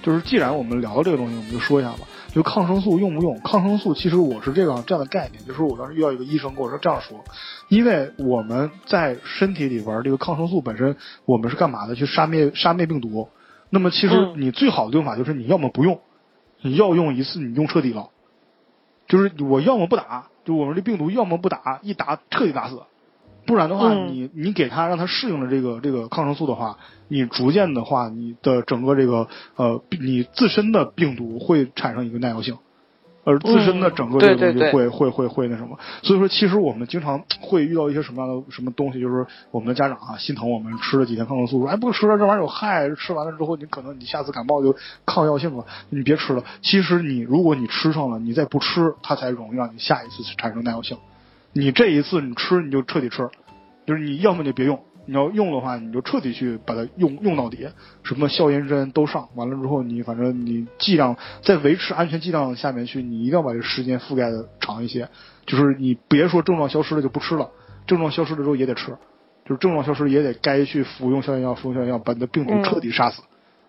就是既然我们聊到这个东西，我们就说一下吧。就抗生素用不用？抗生素其实我是这样这样的概念，就是我当时遇到一个医生跟我说这样说，因为我们在身体里边这个抗生素本身，我们是干嘛的？去杀灭杀灭病毒。那么其实嗯你最好的用法就是你要么不用，你要用一次你用彻底了，就是我要么不打，就我们这病毒要么不打，一打彻底打死，不然的话，嗯你你给他让他适应了这个这个抗生素的话，你逐渐的话，你的整个这个呃你自身的病毒会产生一个耐药性。而自身的嗯整个这个东西会、会会会那什么，所以说其实我们经常会遇到一些什么样的什么东西，就是我们的家长啊心疼我们吃了几天抗生素，说哎不吃了这玩意儿有害，吃完了之后你可能你下次感冒就抗药性了，你别吃了。其实你如果你吃上了，你再不吃，它才容易让你下一次产生耐药性。你这一次你吃你就彻底吃，就是你要么就别用，你要用的话你就彻底去把它用用到底，什么消炎针都上，完了之后你反正你剂量在维持安全剂量下面去，你一定要把这时间覆盖的长一些，就是你别说症状消失了就不吃了，症状消失了之后也得吃。就是症状消失也得该去服用消炎药，服用消炎药把你的病毒嗯彻底杀死，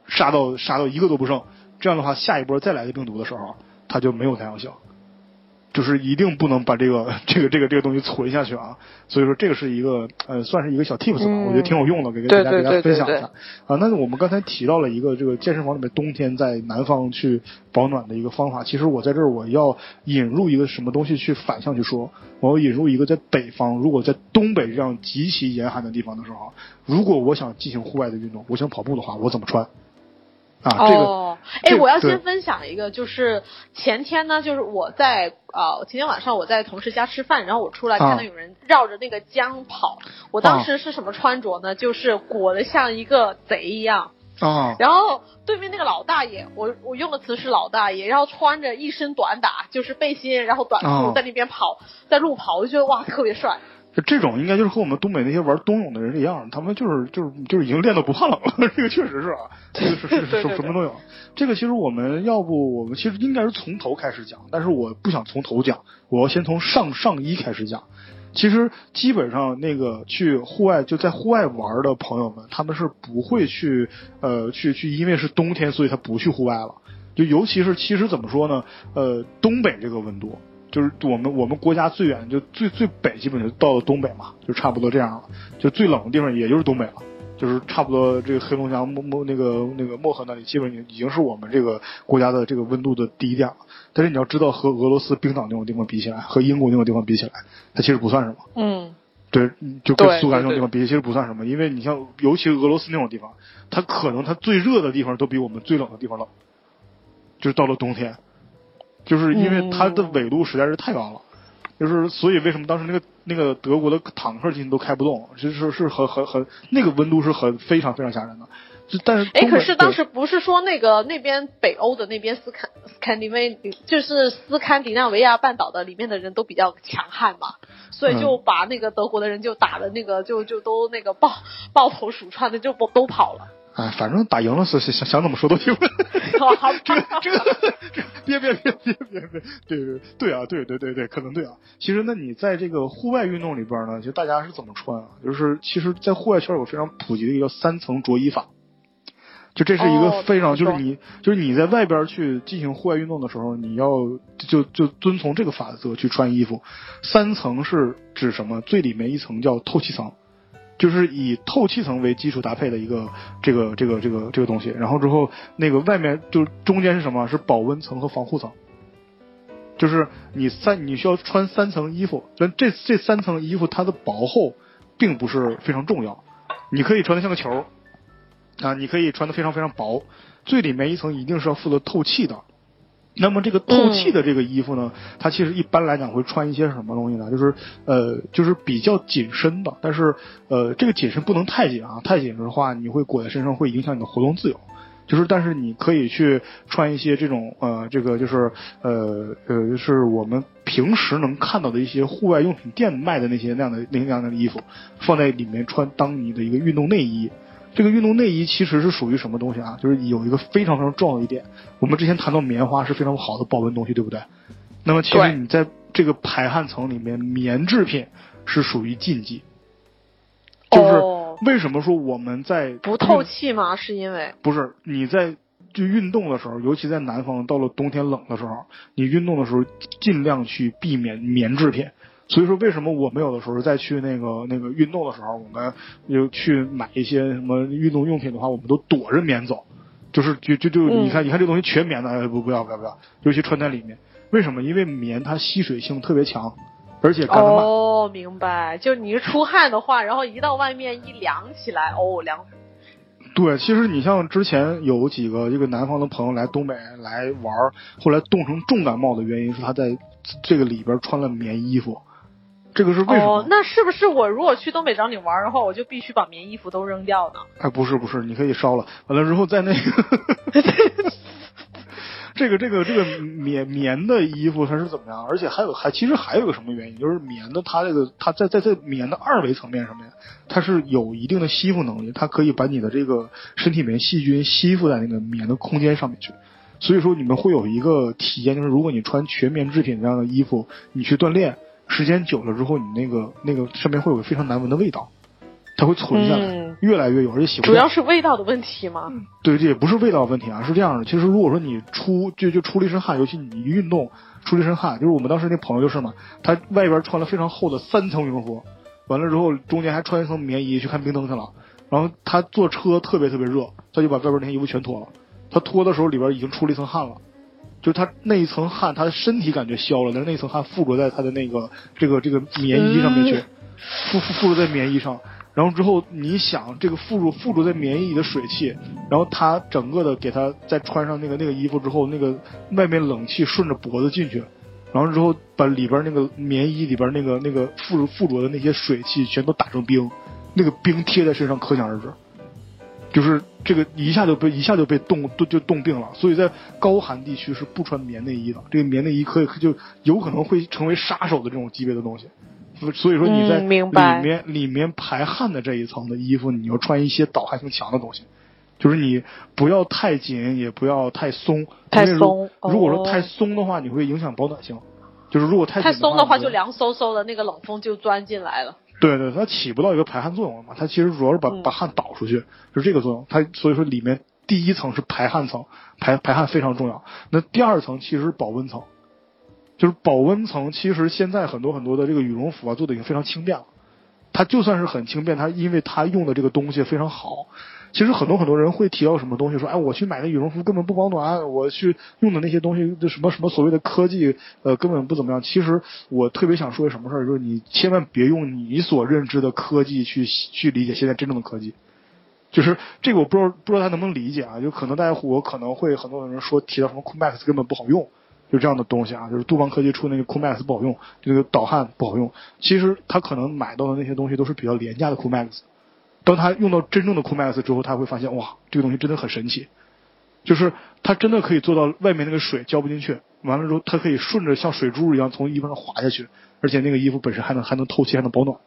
杀到杀到一个都不剩。这样的话，下一波再来的病毒的时候，它就没有耐药性。就是一定不能把这个 这个这个这个东西存下去啊！所以说这个是一个呃，算是一个小 tips 吧，嗯我觉得挺有用的，给给大家给大家分享一下啊。那我们刚才提到了一个这个健身房里面冬天在南方去保暖的一个方法，其实我在这儿我要引入一个什么东西去反向去说，我要引入一个在北方，如果在东北这样极其严寒的地方的时候，如果我想进行户外的运动，我想跑步的话，我怎么穿？啊，这个哦，哎我要先分享一个，就是前天呢，就是我在呃前天晚上我在同事家吃饭，然后我出来啊看到有人绕着那个江跑，我当时是什么穿着呢？就是裹得像一个贼一样，啊然后对面那个老大爷，我我用的词是老大爷，然后穿着一身短打，就是背心，然后短哦裤在那边跑，在路跑，我就觉得哇特别帅。就这种应该就是和我们东北那些玩冬泳的人一样，他们就是就是就是已经练到不怕冷了。这个确实是啊，这个是是是对对什么都有。这个其实我们要不我们其实应该是从头开始讲，但是我不想从头讲，我要先从上上衣开始讲。其实基本上那个去户外就在户外玩的朋友们，他们是不会去呃去去，因为是冬天，所以他不去户外了。就尤其是其实怎么说呢？呃，东北这个温度，就是我们我们国家最远就最最北，基本就到了东北嘛，就差不多这样了。就最冷的地方也就是东北了，就是差不多这个黑龙江漠漠那个那个漠河那里，基本已经是我们这个国家的这个温度的低点了。但是你要知道，和俄罗斯冰岛那种地方比起来，和英国那种地方比起来，它其实不算什么。嗯，对，就跟苏格兰那种地方比，其实不算什么，因为你像尤其俄罗斯那种地方，它可能它最热的地方都比我们最冷的地方冷，就是到了冬天，就是因为它的纬度实在是太高了，就是所以为什么当时那个那个德国的坦克进都开不动，就是是很很很那个温度是很非常非常吓人的，就但是哎，可是当时不是说那个那边北欧的那边斯堪斯堪的维，就是斯堪的纳维亚半岛的里面的人都比较强悍嘛，所以就把那个德国的人就打的那个就就都那个抱抱头鼠窜的就都都跑了。哎，反正打赢了是想想怎么说都行。好这个这个这别别别别别别，对对对啊，对对对对，可能对啊。其实那，你在这个户外运动里边呢，就大家是怎么穿啊？就是其实，在户外圈有非常普及的一个三层着衣法。就这是一个哦非常，就是你，就是你在外边去进行户外运动的时候，你要就就遵从这个法则去穿衣服。三层是指什么？最里面一层叫透气层，就是以透气层为基础搭配的一个这个这个这个这个东西。然后之后那个外面就中间是什么？是保温层和防护层。就是你三你需要穿三层衣服，但这这三层衣服它的薄厚并不是非常重要，你可以穿的像个球啊，你可以穿的非常非常薄，最里面一层一定是要负责透气的。那么这个透气的这个衣服呢，它其实一般来讲会穿一些什么东西呢？就是呃，就是比较紧身的，但是呃，这个紧身不能太紧啊，太紧的话你会裹在身上会影响你的活动自由。就是，但是你可以去穿一些这种呃，这个就是呃呃，就是我们平时能看到的一些户外用品店卖的那些那样的那样的衣服，放在里面穿当你的一个运动内衣。这个运动内衣其实是属于什么东西啊？就是有一个非常非常重要的一点，我们之前谈到棉花是非常好的保温东西，对不对？那么其实你在这个排汗层里面，棉制品是属于禁忌。就是哦为什么说我们在不透气吗？是因为不是你在就运动的时候，尤其在南方，到了冬天冷的时候，你运动的时候尽量去避免棉制品。所以说，为什么我们有的时候再去那个那个运动的时候，我们就去买一些什么运动用品的话，我们都躲着棉走，就是就就就嗯你看你看这东西全棉的，哎不不要不要不要，尤其穿在里面。为什么？因为棉它吸水性特别强，而且干得慢。哦，明白，就你一出汗的话，然后一到外面一凉起来，哦，凉对，其实你像之前有几个这个南方的朋友来东北来玩儿，后来冻成重感冒的原因是他在这个里边穿了棉衣服，这个是为什么？哦，那是不是我如果去东北找你玩的话，我就必须把棉衣服都扔掉呢？哎，不是不是，你可以烧了，完了之后在那个 这个这个这个棉棉的衣服它是怎么样？而且还有还其实还有个什么原因，就是棉的它这个它在在在棉的二维层面上面，它是有一定的吸附能力，它可以把你的这个身体里面细菌吸附在那个棉的空间上面去。所以说你们会有一个体验，就是如果你穿全棉制品这样的衣服，你去锻炼，时间久了之后，你那个那个上面会有个非常难闻的味道。它会存下来，嗯越来越有，而且喜欢主要。是味道的问题吗？对，这也不是味道问题啊，是这样的。其实如果说你出就就出了一身汗，尤其你一运动出了一身汗，就是我们当时那朋友就是嘛，他外边穿了非常厚的三层羽绒服，完了之后中间还穿一层棉衣去看冰灯去了。然后他坐车特别特别热，他就把外边那些衣服全脱了。他脱的时候里边已经出了一层汗了，就是他那一层汗，他的身体感觉消了，但是那一层汗附着在他的那个这个这个棉衣上面去，附附附着在棉衣上。然后之后你想这个附着附着在棉衣里的水汽，然后他整个的给他再穿上那个那个衣服之后，那个外面冷气顺着脖子进去，然后之后把里边那个棉衣里边那个那个附着附着的那些水汽全都打成冰，那个冰贴在身上可想而知。就是这个一下就被一下就被冻就就冻病了，所以在高寒地区是不穿棉内衣的。这个棉内衣可以就有可能会成为杀手的这种级别的东西。所以说你在嗯明白里面里面排汗的这一层的衣服，你要穿一些导汗性强的东西，就是你不要太紧，也不要太松。太松哦如果说太松的话，你会影响保暖性。就是如果太太松的话就凉飕飕的，那个冷风就钻进来了。对对，它起不到一个排汗作用了嘛，它其实主要是把、嗯把汗导出去，是这个作用。它所以说里面第一层是排汗层，排排汗非常重要。那第二层其实是保温层，就是保温层。其实现在很多很多的这个羽绒服啊做的已经非常轻便了，它就算是很轻便，它因为它用的这个东西非常好。其实很多很多人会提到什么东西，说哎，我去买的羽绒服根本不保暖，我去用的那些东西，什么什么所谓的科技，呃，根本不怎么样。其实我特别想说什么事儿，就是你千万别用你所认知的科技去去理解现在真正的科技。就是这个我不知道不知道他能不能理解啊？就可能大家我可能会很多人说提到什么 Coolmax 根本不好用，就这样的东西啊，就是杜邦科技出那个 Coolmax 不好用，这个导汗不好用。其实他可能买到的那些东西都是比较廉价的 Coolmax。当他用到真正的 Coolmax 之后，他会发现哇，这个东西真的很神奇，就是它真的可以做到外面那个水浇不进去，完了之后它可以顺着像水珠一样从衣服上滑下去，而且那个衣服本身还能还能透气，还能保暖，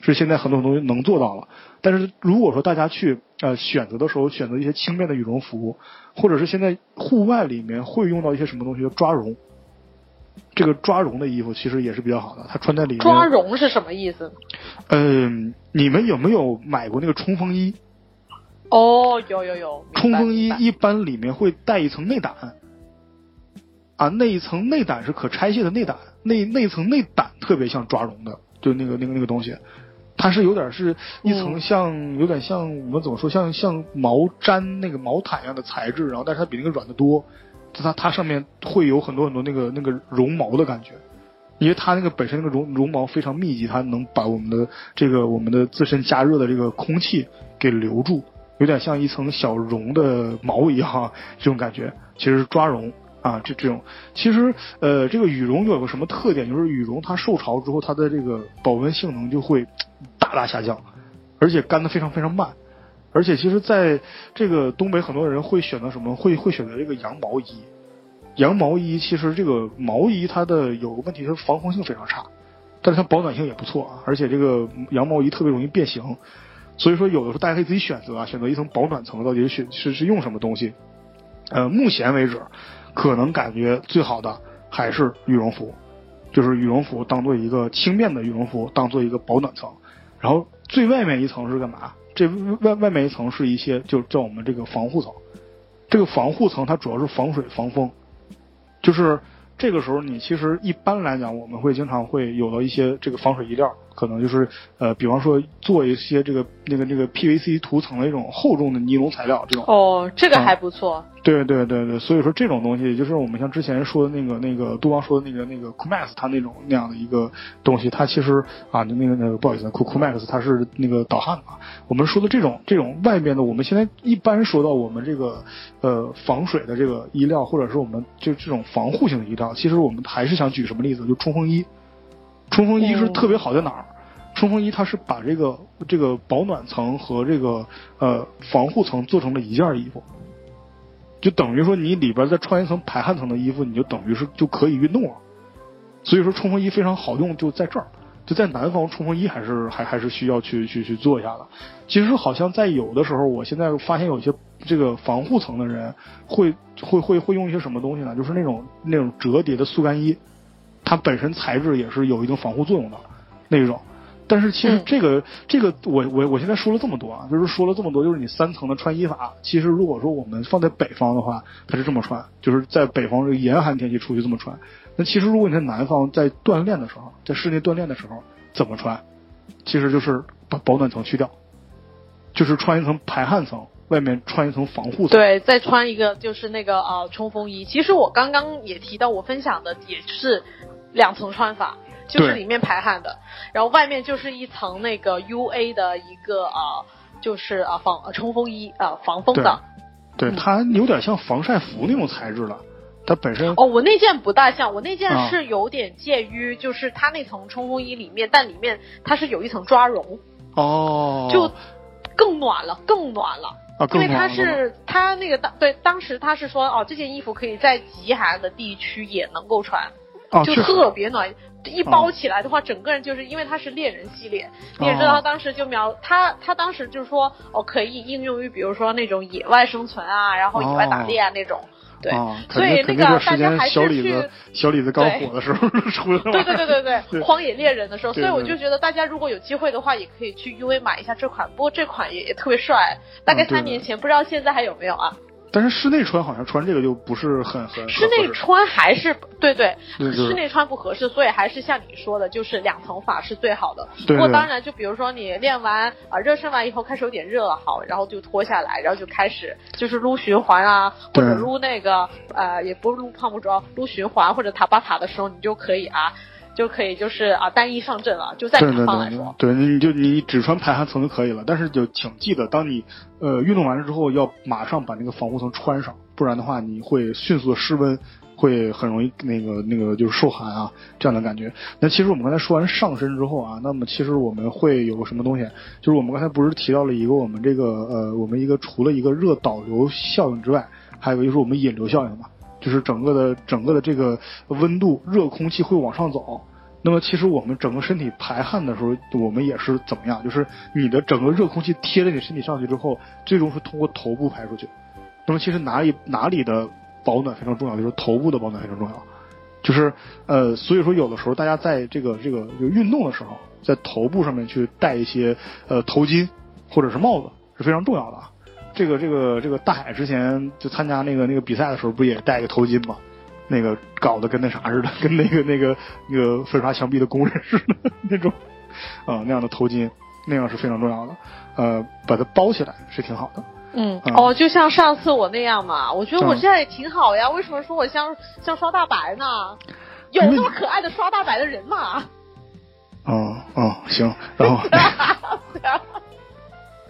是现在很多很多东西能做到了。但是如果说大家去呃选择的时候选择一些轻便的羽绒服，或者是现在户外里面会用到一些什么东西叫抓绒，这个抓绒的衣服其实也是比较好的，它穿在里面。抓绒是什么意思？嗯，你们有没有买过那个冲锋衣？哦，有有有，冲锋衣一般里面会带一层内胆，啊，那一层内胆是可拆卸的内胆，那那层内胆特别像抓绒的，就那个那个那个东西，它是有点是一层嗯。像、有点像我们怎么说像像毛毡那个毛毯一样的材质，然后但是它比那个软的多，它它上面会有很多很多那个那个绒毛的感觉。因为它那个本身那个绒绒毛非常密集，它能把我们的这个我们的自身加热的这个空气给留住，有点像一层小绒的毛一样，这种感觉其实是抓绒啊，这这种其实呃这个羽绒有个什么特点，就是羽绒它受潮之后，它的这个保温性能就会大大下降，而且干的非常非常慢。而且其实在这个东北，很多人会选择什么？会会选择这个羊毛衣。羊毛衣其实这个毛衣它的有个问题，是防风性非常差，但是它保暖性也不错啊。而且这个羊毛衣特别容易变形，所以说有的时候大家可以自己选择啊，选择一层保暖层到底是是是用什么东西。呃，目前为止，可能感觉最好的还是羽绒服，就是羽绒服当做一个轻便的羽绒服，当做一个保暖层。然后最外面一层是干嘛？这外外面一层是一些就叫我们这个防护层。这个防护层它主要是防水防风，就是这个时候你其实一般来讲，我们会经常会有到一些这个防水衣料，可能就是呃，比方说做一些这个那个那个 PVC 涂层的一种厚重的尼龙材料这种。哦，这个啊还不错。对对对对，所以说这种东西就是我们像之前说的那个那个杜邦说的那个那个 Coolmax 它那种那样的一个东西，它其实啊那个那个不好意思 Coolmax 它是那个导汗的啊。我们说的这种这种外面的，我们现在一般说到我们这个呃防水的这个衣料，或者是我们就这种防护性的衣料，其实我们还是想举什么例子，就冲锋衣。冲锋衣是嗯特别好在哪儿？冲锋衣它是把这个这个保暖层和这个呃防护层做成了一件衣服。就等于说你里边再穿一层排汗层的衣服，你就等于是就可以运动了。所以说冲锋衣非常好用，就在这儿，就在南方冲锋衣还是还还是需要去去去做一下的。其实好像在有的时候，我现在发现有些这个防护层的人会会会会用一些什么东西呢？就是那种那种折叠的速干衣，它本身材质也是有一定防护作用的那种。但是其实嗯这个、这个我我我现在说了这么多啊，就是说了这么多，就是你三层的穿衣法。其实如果说我们放在北方的话，它是这么穿，就是在北方这个严寒天气出去这么穿。那其实如果你在南方在锻炼的时候，在室内锻炼的时候怎么穿？其实就是把保暖层去掉，就是穿一层排汗层，外面穿一层防护层。对，再穿一个就是那个呃冲锋衣。其实我刚刚也提到，我分享的也是两层穿法，就是里面排汗的，然后外面就是一层那个 U A 的一个啊，就是啊、呃、防呃冲锋衣啊、呃、防风的。对，嗯它有点像防晒服那种材质了。它本身哦，我那件不大像，我那件啊是有点介于，就是它那层冲锋衣里面，但里面它是有一层抓绒，哦，就更暖了，更暖了。啊，更因为它是它那个当对当时他是说哦，这件衣服可以在极寒的地区也能够穿，啊，就特别暖。一包起来的话，整个人就是因为它是猎人系列，你也知道，他当时就描他他当时就是说哦，可以应用于比如说那种野外生存啊，然后野外打猎啊那种。对，啊，所以那个大家还是去小李子小李子刚火的时候出。对对对对对，对 荒野猎人的时候，所以我就觉得大家如果有机会的话，也可以去 UV 买一下这款。不过这款也也特别帅，大概三年前，不知道现在还有没有啊？但是室内穿好像穿这个就不是很很室内穿还是对对，对室内穿不合适，所以还是像你说的，就是两层法是最好的。不过当然，就比如说你练完啊、热身完以后开始有点热了，好，然后就脱下来，然后就开始就是撸循环啊，或者撸那个呃，也不是撸胖不着，撸循环或者塔巴塔的时候，你就可以啊。就可以就是啊单一上阵了，就在对甲对对方来说，对，你就你只穿排汗层就可以了，但是就请记得，当你呃运动完了之后，要马上把那个防护层穿上，不然的话你会迅速的失温，会很容易那个那个就是受寒啊这样的感觉。那其实我们刚才说完上身之后啊，那么其实我们会有个什么东西，就是我们刚才不是提到了一个我们这个呃我们一个除了一个热导流效应之外，还有一个就是我们引流效应嘛。就是整个的整个的这个温度，热空气会往上走。那么其实我们整个身体排汗的时候，我们也是怎么样？就是你的整个热空气贴着你身体上去之后，最终是通过头部排出去。那么其实哪里哪里的保暖非常重要，就是头部的保暖非常重要。就是呃，所以说有的时候大家在这个这个就运动的时候，在头部上面去戴一些呃头巾或者是帽子是非常重要的啊。这个这个这个大海之前就参加那个那个比赛的时候，不也戴个头巾吗？那个搞得跟那啥似的，跟那个那个那个粉刷墙壁的工人似的那种 啊、那样的头巾，那样是非常重要的。呃，把它包起来是挺好的。嗯，嗯哦，就像上次我那样嘛，我觉得我嗯这样也挺好呀。为什么说我像像刷大白呢？有那么可爱的刷大白的人吗？哦哦，行，然后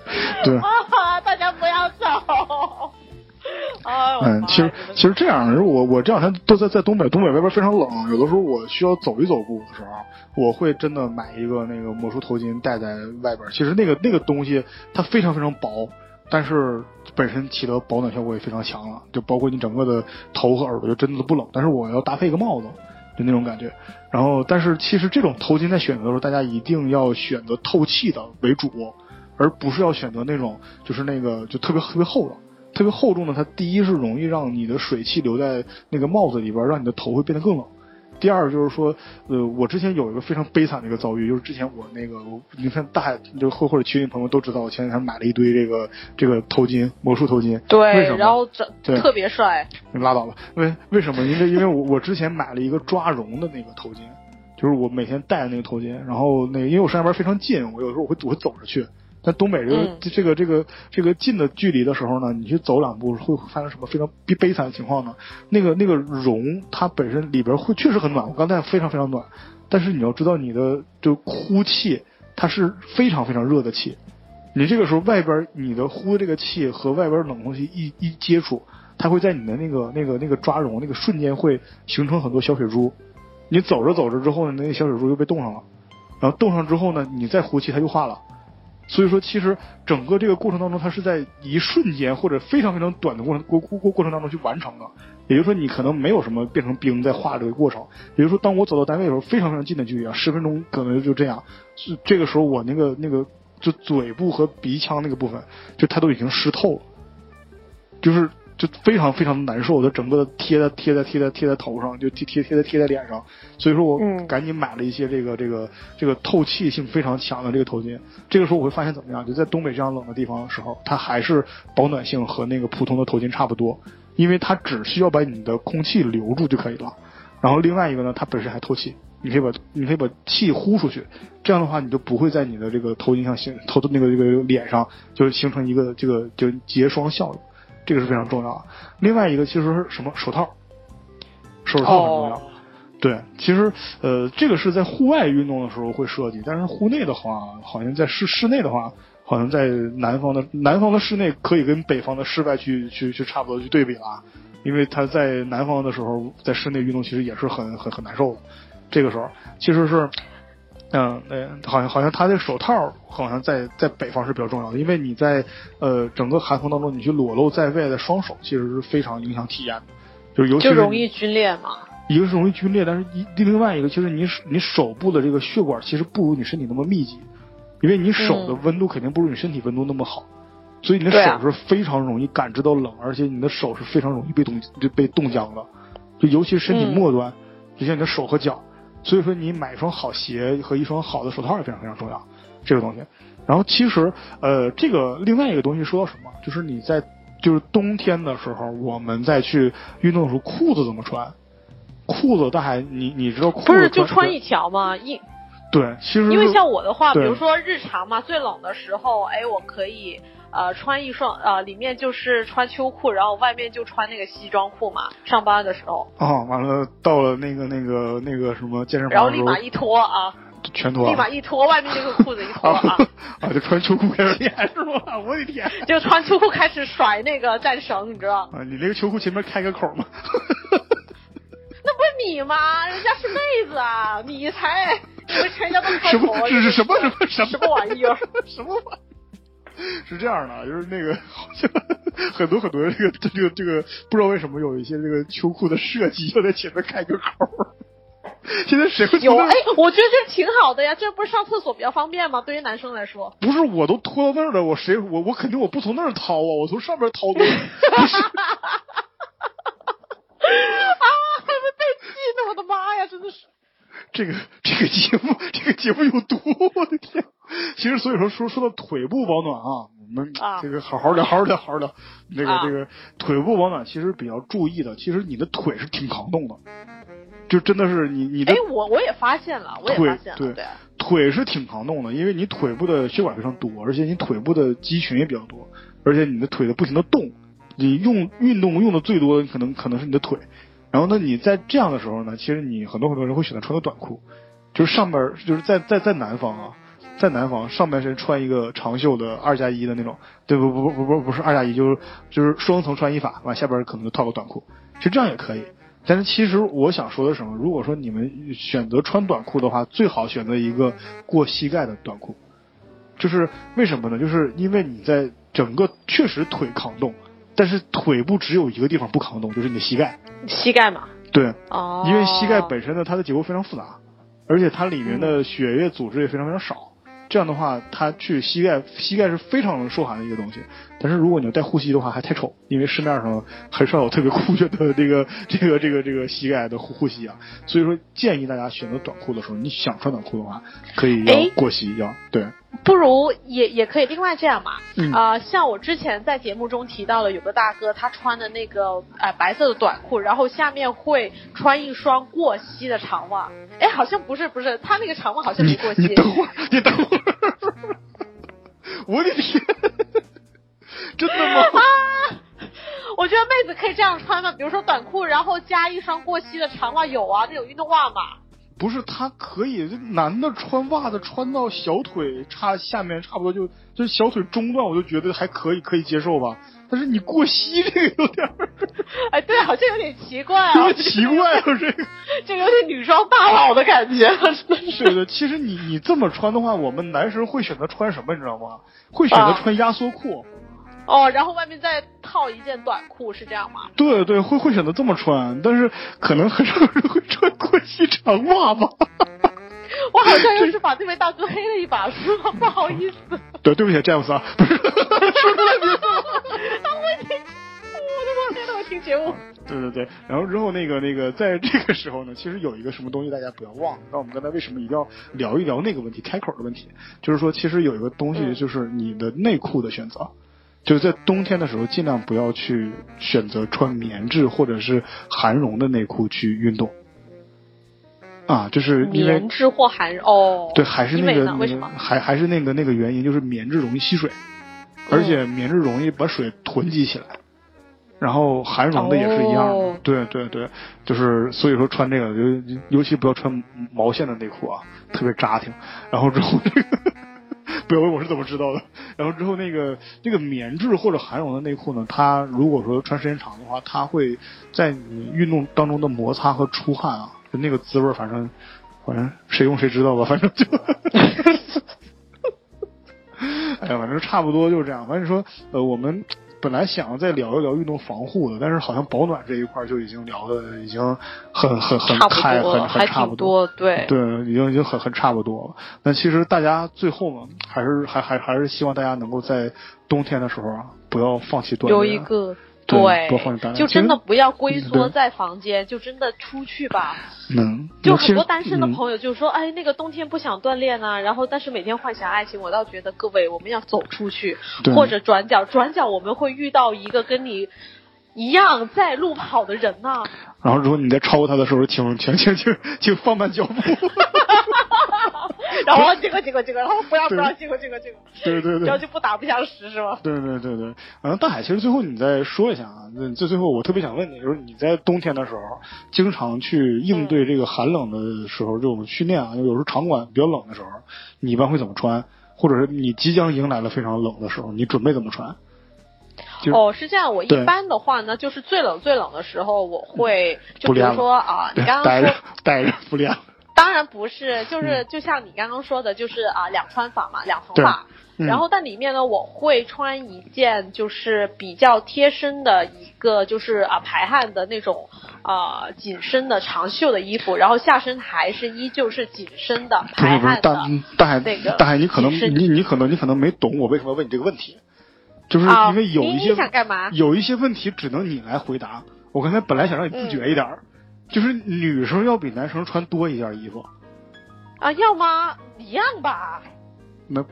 对。啊，大家不要走。嗯，其实其实这样，如果我这两天都在在东北，东北外边非常冷，有的时候我需要走一走步的时候，我会真的买一个那个魔术头巾戴在外边。其实那个那个东西它非常非常薄，但是本身起的保暖效果也非常强了，就包括你整个的头和耳朵就真的不冷。但是我要搭配一个帽子，就那种感觉。然后，但是其实这种头巾在选择的时候，大家一定要选择透气的为主，而不是要选择那种就是那个就特别特别厚的。特别厚重的，它第一是容易让你的水汽留在那个帽子里边，让你的头会变得更冷。第二就是说，呃，我之前有一个非常悲惨的一个遭遇，就是之前我那个，我你看大海就或或者群里朋友都知道，我前两天买了一堆这个这个头巾，魔术头巾。为对什，么然后这特别帅。你拉倒吧。为为什么？因为因为我我之前买了一个抓绒的那个头巾，就是我每天戴的那个头巾。然后那个因为我上下班非常近，我有时候我会我会走着去。但东北这个、嗯。这个这个这个近的距离的时候呢，你去走两步会发生什么非常悲悲惨的情况呢？那个那个绒它本身里边会确实很暖，我刚才非常非常暖，但是你要知道你的就呼气它是非常非常热的气，你这个时候外边你的呼的这个气和外边冷空气一一接触，它会在你的那个那个那个抓绒那个瞬间会形成很多小水珠，你走着走着之后呢，那个小水珠又被冻上了，然后冻上之后呢，你再呼气它又化了。所以说，其实整个这个过程当中，它是在一瞬间或者非常非常短的过程过过过过程当中去完成的。也就是说，你可能没有什么变成冰在化这个过程。也就是说，当我走到单位的时候，非常非常近的距离啊，十分钟可能就这样。是这个时候，我那个那个就嘴部和鼻腔那个部分，就它都已经湿透了。就是就非常非常的难受，就整个的贴在贴在贴在贴在头上，就贴贴贴在贴在脸上。所以说我嗯赶紧买了一些这个这个这个透气性非常强的这个头巾。这个时候我会发现怎么样？就在东北这样冷的地方的时候，它还是保暖性和那个普通的头巾差不多，因为它只需要把你的空气留住就可以了。然后另外一个呢，它本身还透气，你可以把你可以把气呼出去，这样的话你就不会在你的这个头巾上形头的那个这个脸上就是形成一个这个就结霜效应，这个是非常重要的。另外一个其实是什么手套，手套很重要。哦对，其实呃，这个是在户外运动的时候会设计，但是户内的话，好像在室室内的话，好像在南方的南方的室内可以跟北方的室外去去去差不多去对比了啊，因为他在南方的时候在室内运动其实也是很很很难受的，这个时候其实是。嗯，对，好像好像他这手套好像在在北方是比较重要的，因为你在呃整个寒风当中，你去裸露在外的双手，其实是非常影响体验的，就是尤其就是容易皲裂嘛。一个是容易皲裂，但是一另外一个就是你你手部的这个血管其实不如你身体那么密集，因为你手的温度肯定不如你身体温度那么好，所以你的手是非常容易感知到冷，而且你的手是非常容易被冻就被冻僵的，就尤其是身体嗯。末端，就像你的手和脚，所以说你买一双好鞋和一双好的手套也非常非常重要，这个东西。然后其实呃这个另外一个东西说到什么，就是你在就是冬天的时候，我们再去运动的时候裤子怎么穿？裤子，大海，你你知道裤子不是就穿穿一条吗？一对，其实因为像我的话，比如说日常嘛，最冷的时候，哎，我可以呃穿一双呃里面就是穿秋裤，然后外面就穿那个西装裤嘛，上班的时候，啊，完了到了那个那个那个什么健身房然后立马一脱啊，全脱啊，立马一脱，外面那个裤子一脱啊啊，啊，就穿秋裤开始练是吧？我的天就穿秋裤开始甩那个战绳，你知道？啊！你那个秋裤前面开个口吗？那不是你吗？人家是妹子啊，你才你们全家都开什口？这是什么什么什么什么玩意儿？什么玩意儿？是这样的，就是那个 好像很多很多这个这个这个不知道为什么有一些这个秋裤的设计要在前面开个口儿。现在谁会有哎，我觉得这挺好的呀，这不是上厕所比较方便吗？对于男生来说，不是我都拖到那儿了，我谁我我肯定我不从那儿掏啊，我从上面掏的。不是啊，还没被气呢！我的妈呀，真的是。这个这个节目这个节目有毒，我的天！其实所以说说说到腿部保暖啊，我们啊这个好好聊，好好聊，好好聊。这个啊这个腿部保暖其实比较注意的，其实你的腿是挺抗冻的，就真的是你你的哎，我我也发现了，我也腿发现了，对对，腿是挺抗冻的，因为你腿部的血管非常多，而且你腿部的肌群也比较多，而且你的腿的不停的动，你用运动用的最多的可能可能是你的腿。然后呢，你在这样的时候呢，其实你很多很多人会选择穿个短裤，就是上边就是在在在南方啊，在南方上半身穿一个长袖的二加一的那种，对不不不不不是二加一，就是就是双层穿衣法，完下边可能就套个短裤，其实这样也可以。但是其实我想说的什么？如果说你们选择穿短裤的话，最好选择一个过膝盖的短裤。就是为什么呢？就是因为你在整个确实腿抗冻，但是腿部只有一个地方不抗冻，就是你的膝盖。膝盖嘛，对，哦，因为膝盖本身呢，它的结构非常复杂，而且它里面的血液组织也非常非常少。这样的话，它去膝盖，膝盖是非常受寒的一个东西。但是如果你要带护膝的话，还太丑，因为市面上很少有特别酷炫的这个这个这个这个膝盖的护护膝啊。所以说，建议大家选择短裤的时候，你想穿短裤的话，可以要哎过膝，要对。不如也也可以另外这样嘛，嗯啊、像我之前在节目中提到了，有个大哥他穿的那个呃白色的短裤，然后下面会穿一双过膝的长袜，哎，好像不是不是，他那个长袜好像没过膝，你等会儿，你等会儿，我的天，真的吗？啊，我觉得妹子可以这样穿嘛，比如说短裤，然后加一双过膝的长袜，有啊，那种运动袜嘛。不是，他可以，这男的穿袜子穿到小腿差下面差不多就就小腿中段，我就觉得还可以，可以接受吧。但是你过膝这个有点儿 哎，对，好像有点奇怪啊，有点奇怪啊，这个。就有点女装大佬的感觉，真是。对的，其实你你这么穿的话，我们男生会选择穿什么，你知道吗？会选择啊穿压缩裤。哦，然后外面再套一件短裤，是这样吗？对对，会会选择这么穿，但是可能很少有人会穿过膝长袜吧。我好像又是把这位大哥黑了一把，是吗？不好意思，对，对不起，詹姆斯啊，不是说出来名字了。啊，我已经，我的妈听节目。对对对，然后之后那个那个，在这个时候呢，其实有一个什么东西大家不要忘了。那我们刚才为什么一定要聊一聊那个问题，开口的问题？就是说，其实有一个东西，嗯就是你的内裤的选择，就是在冬天的时候，尽量不要去选择穿棉质或者是含绒的内裤去运动。啊，就是因为棉质或含哦，对，还是？那个那个为什么？还还是那个那个原因，就是棉质容易吸水，而且棉质容易把水囤积起来。然后含绒的也是一样的，哦对对对，就是所以说穿这个，尤尤其不要穿毛线的内裤啊，特别扎挺。然后之后这个，不要问我是怎么知道的。然后之后那个那个棉质或者含绒的内裤呢，它如果说穿时间长的话，它会在你运动当中的摩擦和出汗啊，就那个滋味儿，反正反正谁用谁知道吧，反正就。哎呀，反正差不多就是这样。反正说，呃，我们本来想再聊一聊运动防护的，但是好像保暖这一块就已经聊的已经很很很差不开，多，很还很差不多，对对，已经已经很很差不多了。那其实大家最后嘛，还是还还还是希望大家能够在冬天的时候啊，不要放弃锻炼。有一个对就真的不要龟缩在房间，就真的出去吧。能，就很多单身的嗯朋友就说，哎，那个冬天不想锻炼啊，然后但是每天幻想爱情。我倒觉得各位，我们要走出去，或者转角，转角我们会遇到一个跟你一样在路跑的人呢、然后如果你在超过他的时候，请请请请请放慢脚步。然后这个这个这个，然后不要不要这个这个这个，对对对然后。就不打不相识是吗？对对对对，然后大海，其实最后你再说一下啊，那这最后我特别想问你，就是你在冬天的时候，经常去应对这个寒冷的时候，这种训练啊，有时候场馆比较冷的时候，你一般会怎么穿？或者是你即将迎来了非常冷的时候，你准备怎么穿？就是哦，是这样。我一般的话呢，就是最冷最冷的时候，我会就比如说啊，你刚刚说待着待着不练。当然不是，就是就像你刚刚说的，就是啊两穿法嘛，两层法。嗯然后但里面呢，我会穿一件就是比较贴身的一个就是啊排汗的那种啊紧身的长袖的衣服，然后下身还是依旧是紧身的不是不是，排汗的大。大海那个大海，你可能你你可能你可能没懂我为什么问你这个问题，就是啊因为有一些你你想干嘛有一些问题只能你来回答。我刚才本来想让你自觉一点儿，就是女生要比男生穿多一件衣服，啊，要吗？一样吧。那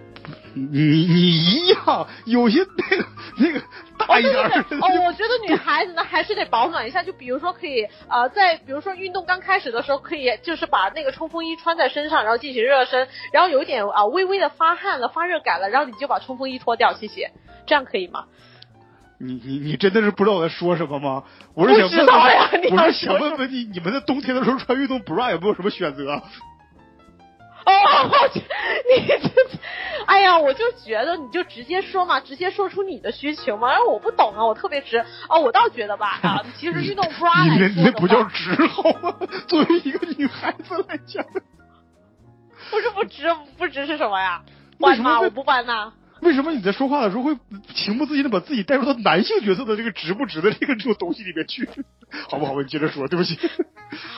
你你你一样，有些那个那个大一点儿的哦，我觉得女孩子呢还是得保暖一下，就比如说可以呃，在比如说运动刚开始的时候，可以就是把那个冲锋衣穿在身上，然后进行热身，然后有一点啊、微微的发汗了、发热感了，然后你就把冲锋衣脱掉，谢谢，这样可以吗？你你你真的是不知道我在说什么吗？我是想知问道呀你问，要我是想问问你，你们在冬天的时候穿运动 bra 有没有什么选择？哦，我去你这，哎呀，我就觉得你就直接说嘛，直接说出你的需求嘛。然后我不懂啊，我特别直哦，我倒觉得吧啊，其实运动 bra 你那来说的那不叫，直好吗？作为一个女孩子来讲，不是不直不直是什么呀？搬吗？我不搬呐。为什么你在说话的时候会情不自禁的把自己带入到男性角色的这个值不值的这个这种东西里面去？好不好？你接着说，对不起。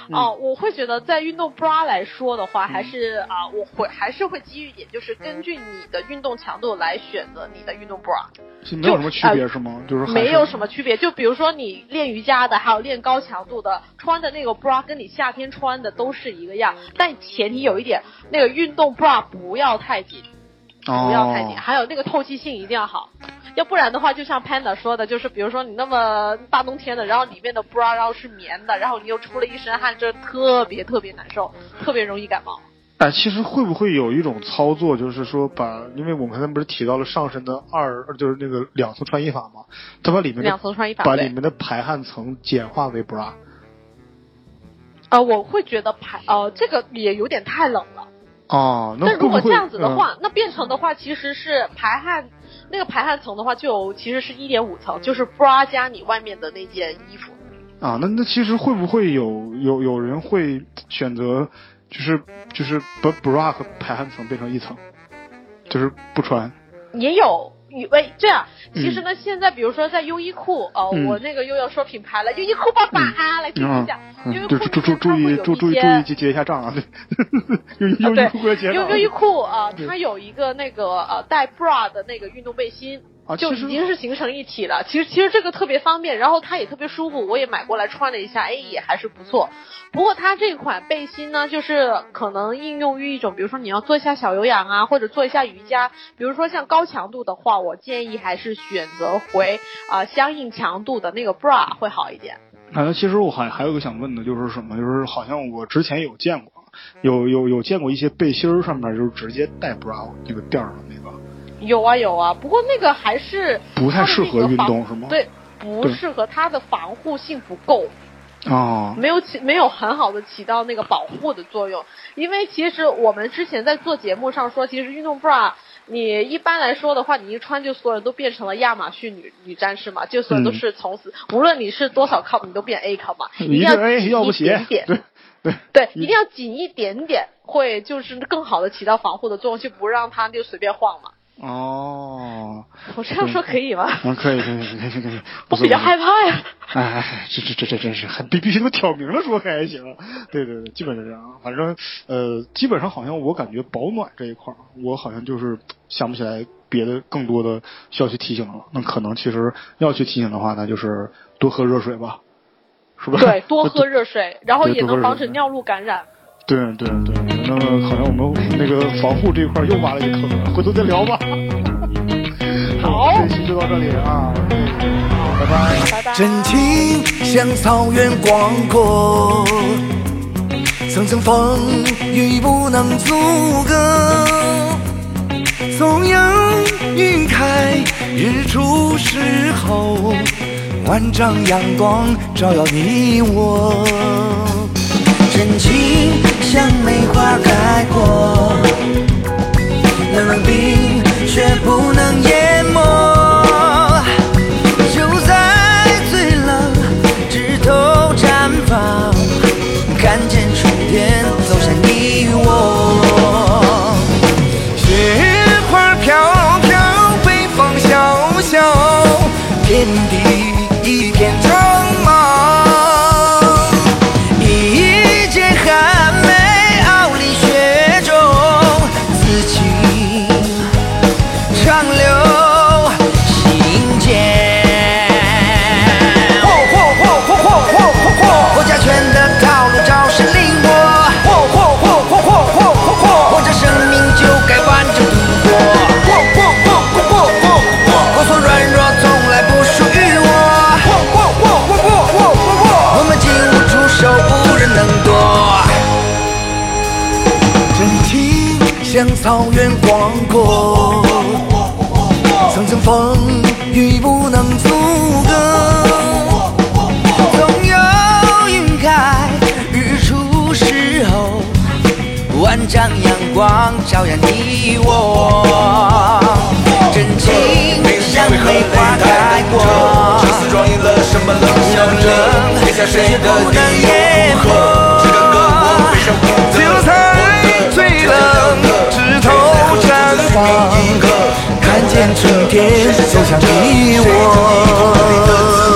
嗯哦，我会觉得在运动 bra 来说的话，还是啊、我会还是会基于一点，就是根据你的运动强度来选择你的运动 bra，就没有什么区别是吗？就是没有什么区别。就比如说你练瑜伽的，还有练高强度的，穿的那个 bra 跟你夏天穿的都是一个样，但前提有一点，那个运动 bra 不要太紧，哦不要太紧，还有那个透气性一定要好。要不然的话，就像 Panda 说的，就是比如说你那么大冬天的，然后里面的 bra 然后是棉的，然后你又出了一身汗，这特别特别难受，特别容易感冒。哎，其实会不会有一种操作，就是说把，因为我们刚才不是提到了上身的二，就是那个两层穿衣法嘛，他把里面两层穿衣法把里面的排汗层简化为 bra。呃，我会觉得排呃这个也有点太冷了。哦，那但如果这样子的嗯话，那变成的话其实是排汗，那个排汗层的话就有其实是一点五层，就是 bra 加你外面的那件衣服。啊，那那其实会不会有有有人会选择，就是就是把 bra 和排汗层变成一层，就是不穿。也有。以为这样，其实呢，现在比如说在优衣库，呃，嗯。我那个又要说品牌了，优衣库爸爸啊，来听一下，优衣嗯，库就注注注注意注注意注意结结一下账啊，对，优衣优衣库结账优优衣库啊，它有一个那个呃带 bra 的那个运动背心，啊，就已经是形成一体了。其实其实这个特别方便，然后它也特别舒服，我也买过来穿了一下，哎，也还是不错。不过它这款背心呢，就是可能应用于一种，比如说你要做一下小有氧啊，或者做一下瑜伽，比如说像高强度的话，我建议还是选择回啊、相应强度的那个 bra 会好一点。啊，那其实我还还有个想问的，就是什么？就是好像我之前有见过，有有有见过一些背心儿上面就是直接带 bra 那个垫儿的那个，有啊有啊，不过那个还是不太适合运动是吗？对，不适合它的防护性不够。哦，没有起没有很好的起到那个保护的作用，因为其实我们之前在做节目上说，其实运动 bra 你一般来说的话，你一穿就所有人都变成了亚马逊女女战士嘛，就所有人都是从此、无论你是多少 cup，你都变 A cup 嘛，一定要一个 A 要不紧一点，点，对 对。对，一定要紧一点点，会就是更好的起到防护的作用，就不让它就随便晃嘛。哦，我这样说可以吗？嗯，可以可以可以可以 我比较害怕。呀。哎这这这这真是还必必须得挑明了说还行。对对对，基本是这样。反正呃，基本上好像我感觉保暖这一块儿，我好像就是想不起来别的更多的需要去提醒了。那可能其实要去提醒的话，那就是多喝热水吧，是吧？对，多喝热水，然后也能防止尿路感染。对对对，那么好像我们那个防护这一块又挖了一个坑，回头再聊吧。好这期就到这里啊，好，拜拜。拜拜。真情像草原广阔，层层风雨不能阻隔。纵阳云开，日出时候，万丈阳光照耀你我。真情像梅花开过，冷冷冰却不能淹没。就在最冷枝头绽放，看见春天走向你我。雪花飘飘，北风萧萧，天地情像草原广阔，层层风雨不能阻隔。总有云开，日出时候，万丈阳光照耀你我。真情像梅花开过，这次装赢了什么冷笑人？天下谁的敌淹枝头绽放，看见春天走向你我。